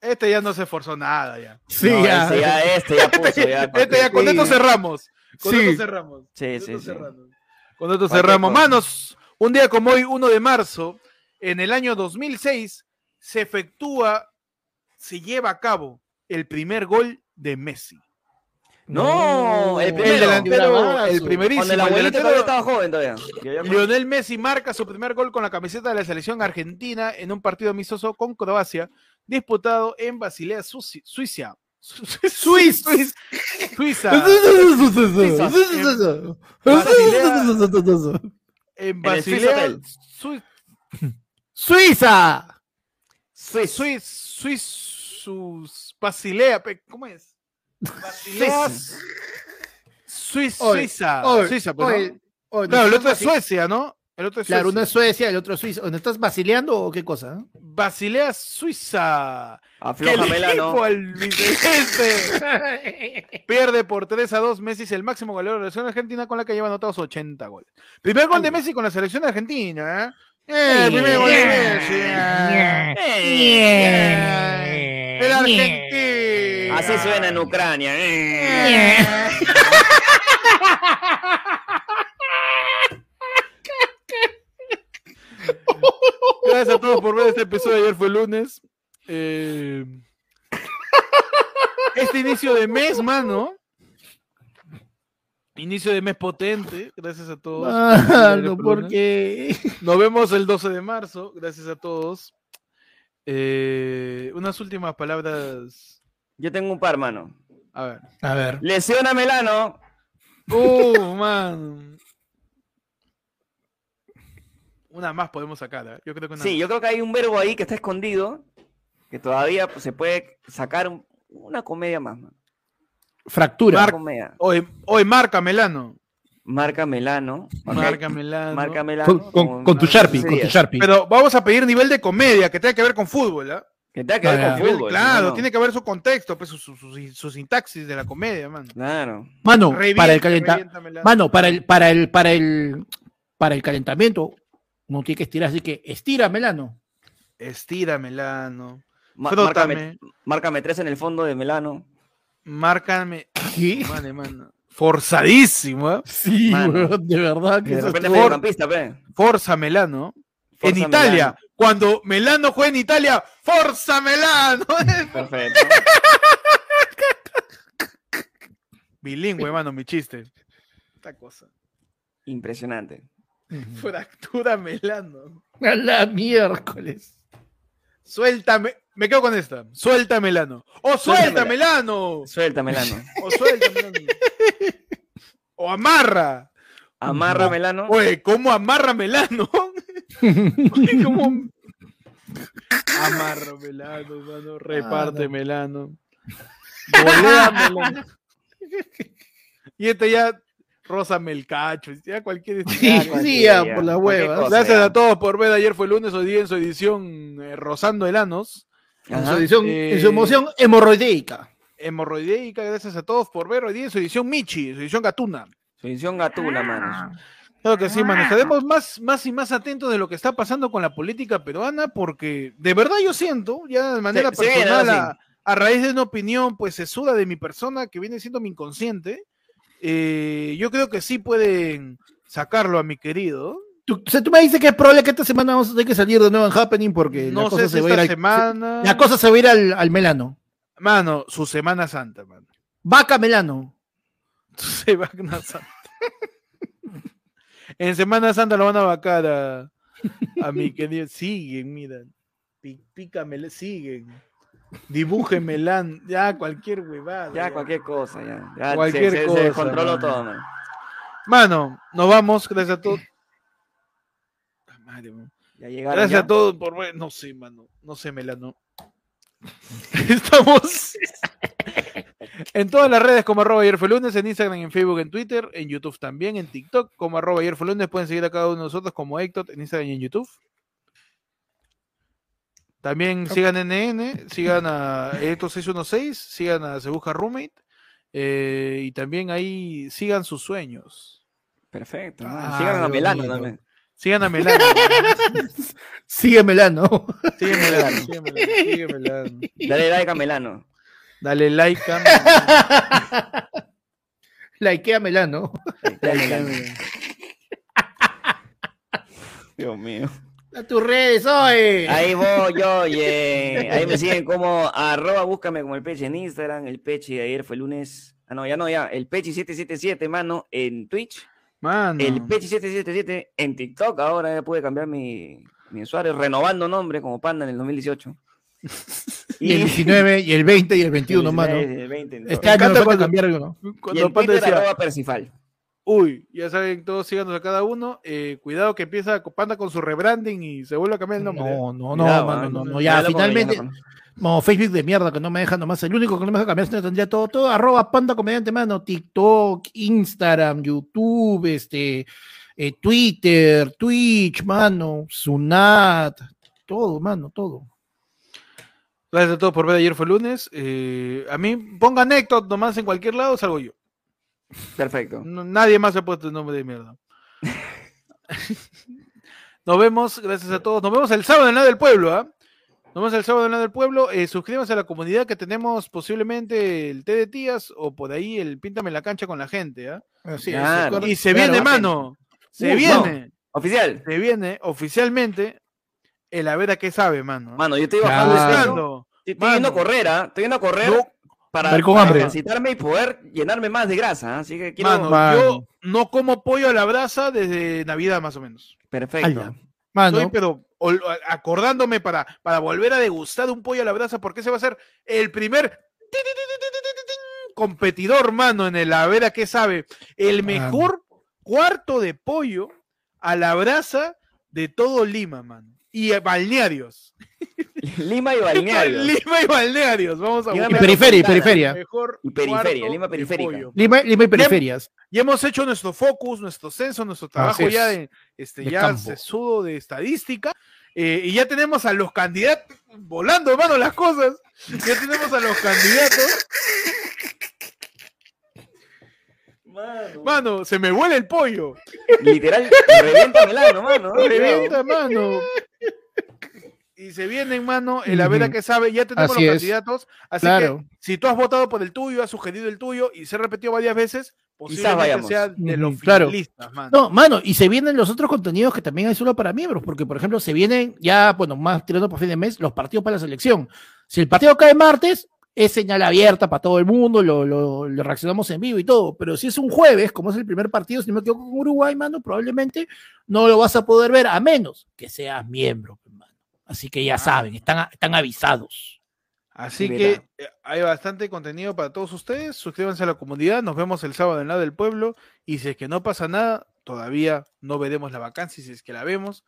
Este ya no se esforzó nada ya. Sí, No, ya. ese ya, este ya puso ya. Este ya, con Sí. esto cerramos. Con Sí. esto cerramos. Sí, Con sí, esto sí. cerramos. Con esto cerramos. cosa. Manos, un día como hoy, 1 de marzo, en el año 2006, se efectúa, se lleva a cabo el primer gol de Messi. No, el El primero. delantero, bravazo. el primerísimo. Cuando el el abuelito delantero- todavía estaba joven todavía. Lionel Messi marca su primer gol con la camiseta de la selección argentina en un partido amistoso con Croacia, disputado en Basilea, Suiza. Suiza. Suiz. Suiza. Suiza. En Basilea. Suiza. Swiss. Suiz, Suiz, sus Basilea, ¿cómo es? Basilea, Suiza, oye, Suiza, pues, ¿no? el ¿no otro es Suecia, ¿no? El otro es Claro, Suecia. uno es Suecia, el otro es Suiza. ¿No estás vacileando o qué cosa? eh? Basilea, Suiza. Que Afloja el Melano. equipo albiceleste pierde por 3 a 2. Messi es el máximo goleador de la selección argentina con la que lleva anotados 80 goles. Primer gol de Messi con la selección argentina, ¿eh? Eh, el primer gol de Messi. ¿eh? Eh, El argentino. Así suena en Ucrania. Gracias a todos por ver este episodio. Ayer fue lunes. Eh, Este inicio de mes, mano. Inicio de mes potente. Gracias a todos. Mano, porque. Nos vemos el 12 de marzo. Gracias a todos. Eh, unas últimas palabras. Yo tengo un par, mano. A ver. A ver. Lesiona Melano. Uh, man. Una más podemos sacar. ¿eh? Yo creo que una Sí, más. yo creo que hay un verbo ahí que está escondido. Que todavía pues, se puede sacar un- una comedia más. mano. Fractura. Comedia. Hoy, hoy marca Melano. Marca Melano. Marca Melano. Marca Melano. Con, con- con tu Sharpie, con tu Sharpie. Pero vamos a pedir nivel de comedia que tenga que ver con fútbol, ¿ah? Que tenga que ver Claro. con fútbol. claro, mano. tiene que haber su contexto, pues, su, su, su- su sintaxis de la comedia, mano. Claro. Mano, Revienta, para el calentamiento. Mano, para el, para el, para el, para el calentamiento, uno tiene que estirar, así que estira, Melano. Estíramela, no. Ma- Frótame. márcame, márcame tres en el fondo de Melano. Márcame. ¿Qué? Mane, mano. Forzadísimo, ¿eh? Sí, de verdad que De repente estuvo- mediocampista, pe. Forza Melano. en Italia. Melano. Cuando Melano juega en Italia, Forza Melano. Perfecto. Bilingüe, mano, mi chiste. Esta cosa. Impresionante. Fractura Melano. A la miércoles. Suéltame. Me quedo con esta. Suelta Melano. ¡Oh, suelta. Melano! Suelta, Melano. ¡O suelta Melano! ¡O amarra! Amarra, No. Melano. Oye, ¿cómo amarra Melano? Oye, ¿cómo? Amarra Melano, mano. Reparte Ah, no. Melano. Volea Melano. Y este ya, rózame el cacho. Ya cualquier. Sí, Ya, sí, cualquiera, ya, por las huevas. Gracias ya. a todos por ver. Ayer fue lunes, hoy día en su edición eh, Rozando el Anos. En su, edición- Eh, en su emoción hemorroideica. Hemorroideica, gracias a todos por ver. Hoy día en su edición Michi, en su edición Gatuna. Su edición gatuna, mano. Claro que sí, mano. Estaremos más, más y más atentos de lo que está pasando con la política peruana, porque de verdad yo siento, ya de manera personal, a, a raíz de una opinión, pues se suda de mi persona, que viene siendo mi inconsciente, eh, yo creo que sí pueden sacarlo a mi querido. Tú, o sea, tú me dices que es probable que esta semana vamos a tener que salir de nuevo en Happening porque No la sé cosa si se va a ir esta al, semana. la cosa se va a ir al, al Melano. Mano, su Semana Santa, mano. Vaca Melano. Semana Santa. en Semana Santa lo van a vacar a, a mi querido. Siguen, mira. Pi- Pícame, siguen. Dibújeme ya cualquier huevada. Ya, cualquier cosa, ya. ya Cualquier se, se- se cosa, descontroló mano. todo, man. Mano, nos vamos, gracias a todos. Gracias ya. a todos por ver. No sé, mano. No sé, Melano. Estamos en todas las redes como arroba ayer fue lunes, en Instagram, en Facebook, en Twitter, en YouTube también, en TikTok como arroba ayer fue lunes. Pueden seguir a cada uno de nosotros como Héctor en Instagram y en YouTube. También sigan NN, sigan a Héctor616, sigan a Se Busca Roommate eh, y también ahí sigan sus sueños. Perfecto. Ah, Sigan a Melano mío. también. Sigan a Melano. Sigue Melano. Sigue Melano, sigue Melano, sigue Melano. Dale like a Melano. Dale like a Melano. Likea Melano. Dale, like. Dios mío. A tus redes, oye. Ahí voy yo, oye. Ahí me siguen como arroba, búscame como el Peche en Instagram, el Peche de ayer fue lunes. Ah, no, ya no, ya. El Peche 777, mano, en Twitch. Mano. El Peche 777 en TikTok. Ahora ya pude cambiar mi, mi usuario, renovando nombre como Panda en el 2018. Y el 19, y el 20, y el 21, el mano. 19, el 20, en todo. Este año me encanta falta cuando- cambiar uno. Y Cuando en Panda Twitter, decía, arroba Percifal. Uy, ya saben, todos síganos a cada uno. eh, cuidado que empieza Panda con su rebranding y se vuelve a cambiar el nombre. No, no, no, Cuidado, mano, ah, no, no, ya finalmente, no, Facebook de mierda que no me deja nomás, el único que no me deja cambiar es tendría todo, todo, arroba panda comediante, mano, TikTok, Instagram, YouTube, este, eh, Twitter, Twitch, mano, Sunat, todo, mano, todo. Gracias a todos por ver. Ayer fue lunes. eh, a mí, pongan Héctor nomás en cualquier lado, salgo yo. Perfecto. No- nadie más ha puesto el nombre de mierda. Nos vemos, gracias a todos. Nos vemos el sábado en la del pueblo, ¿ah? Nos vemos el sábado en la del pueblo. Eh, suscríbanse a la comunidad que tenemos posiblemente el té de tías o por ahí el píntame la cancha con la gente, ¿ah? Claro. es, Y se claro. viene, mano. Se Uh, viene. Oficial. Se viene oficialmente el a ver a qué sabe, mano. Mano, yo estoy bajando. Estoy, estoy yendo a Mano. correr, ¿ah? Estoy yendo a correr No para, con y poder llenarme más de grasa. ¿ah? Así que quiero... Mano, yo no como pollo a la brasa desde Navidad más o menos. Perfecto. Pero acordándome para, para volver a degustar un pollo a la brasa, porque ese va a ser el primer competidor, mano, en el Avera que sabe. El mejor cuarto de pollo a la brasa de todo Lima, mano. Y balnearios. Lima y balneario. Lima y balnearios. Vamos a Lima y buscar periferia, periferia. mejor Y periferia, Lima periférica. Lima, Lima y periferias. Ya hemos hecho nuestro focus, nuestro censo, nuestro trabajo ya de, este, De ya sesudo de estadística. Eh, y ya tenemos a los candidatos, volando, hermano, las cosas. Ya tenemos a los candidatos. Mano. Mano, se me vuela el pollo. Literal, revienta Melano, mano. Revienta, mano. Y se viene, mano, el a ver a Ujú. qué sabe. Ya tenemos Así los es. candidatos. Así Claro. que si tú has votado por el tuyo, has sugerido el tuyo y se ha repetido varias veces, posiblemente vayamos. sea de los claro. mano. No, mano, y se vienen los otros contenidos que también hay solo para miembros, porque por ejemplo se vienen ya, bueno, más tirando por fin de mes, los partidos para la selección. Si el partido cae martes, es señal abierta para todo el mundo, lo, lo- lo reaccionamos en vivo y todo, pero si es un jueves, como es el primer partido, si no me equivoco con Uruguay, mano, probablemente no lo vas a poder ver a menos que seas miembro, mano. Así que ya Ah. saben, están, están avisados. Así Mira. que eh, hay bastante contenido para todos ustedes. Suscríbanse a la comunidad. Nos vemos el sábado en la del pueblo. Y si es que no pasa nada, todavía no veremos la vacancia. Si es que la vemos,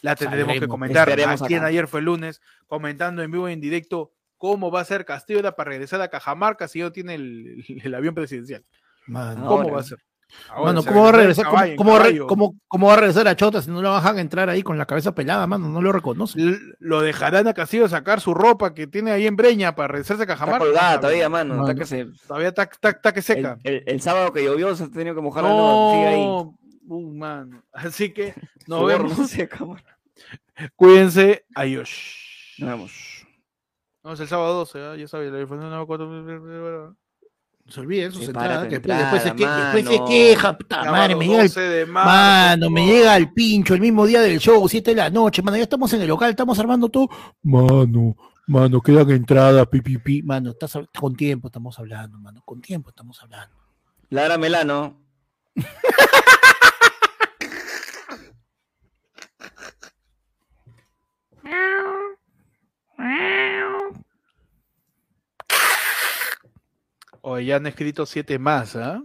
la tendremos que comentar. Aquí en ayer fue lunes, comentando en vivo y en directo cómo va a ser Castillo para regresar a Cajamarca si no tiene el, el avión presidencial. Mano, ¿Cómo Ahora. va a ser? Ahora Mano, se ¿cómo va a regresa regresar? ¿Cómo, caballo, cómo en va a re- caballo. cómo- cómo va a regresar a Chota si no lo dejan entrar ahí con la cabeza pelada, mano? No lo reconoce. L- Lo dejarán a Castillo sacar su ropa que tiene ahí en Breña para regresarse a Está Cajamarca. colgada todavía, mano. Mano. Está que se- Todavía está, está- está que seca. el- el sábado que llovió se ha tenido que mojar sigue ahí. No, uh, mano. Así que nos vemos. no. Cuídense. Adiós. Nos vemos. Nos vemos el sábado 12. ¿ah? Ya sabes, la difusión no cuatro- No se olviden entradas, tu que después, después se, entrada, que- después se queja, puta madre, me llega el 12 de marzo, Mano, me llega el pincho el mismo día del show, 7 de la noche, mano, ya estamos en el local, estamos armando todo. Mano, mano, quedan entradas, pi, pi, pi. Mano, estás, con tiempo estamos hablando, mano, con tiempo estamos hablando. Lara Melano. Oye, ya han escrito siete más, ¿ah?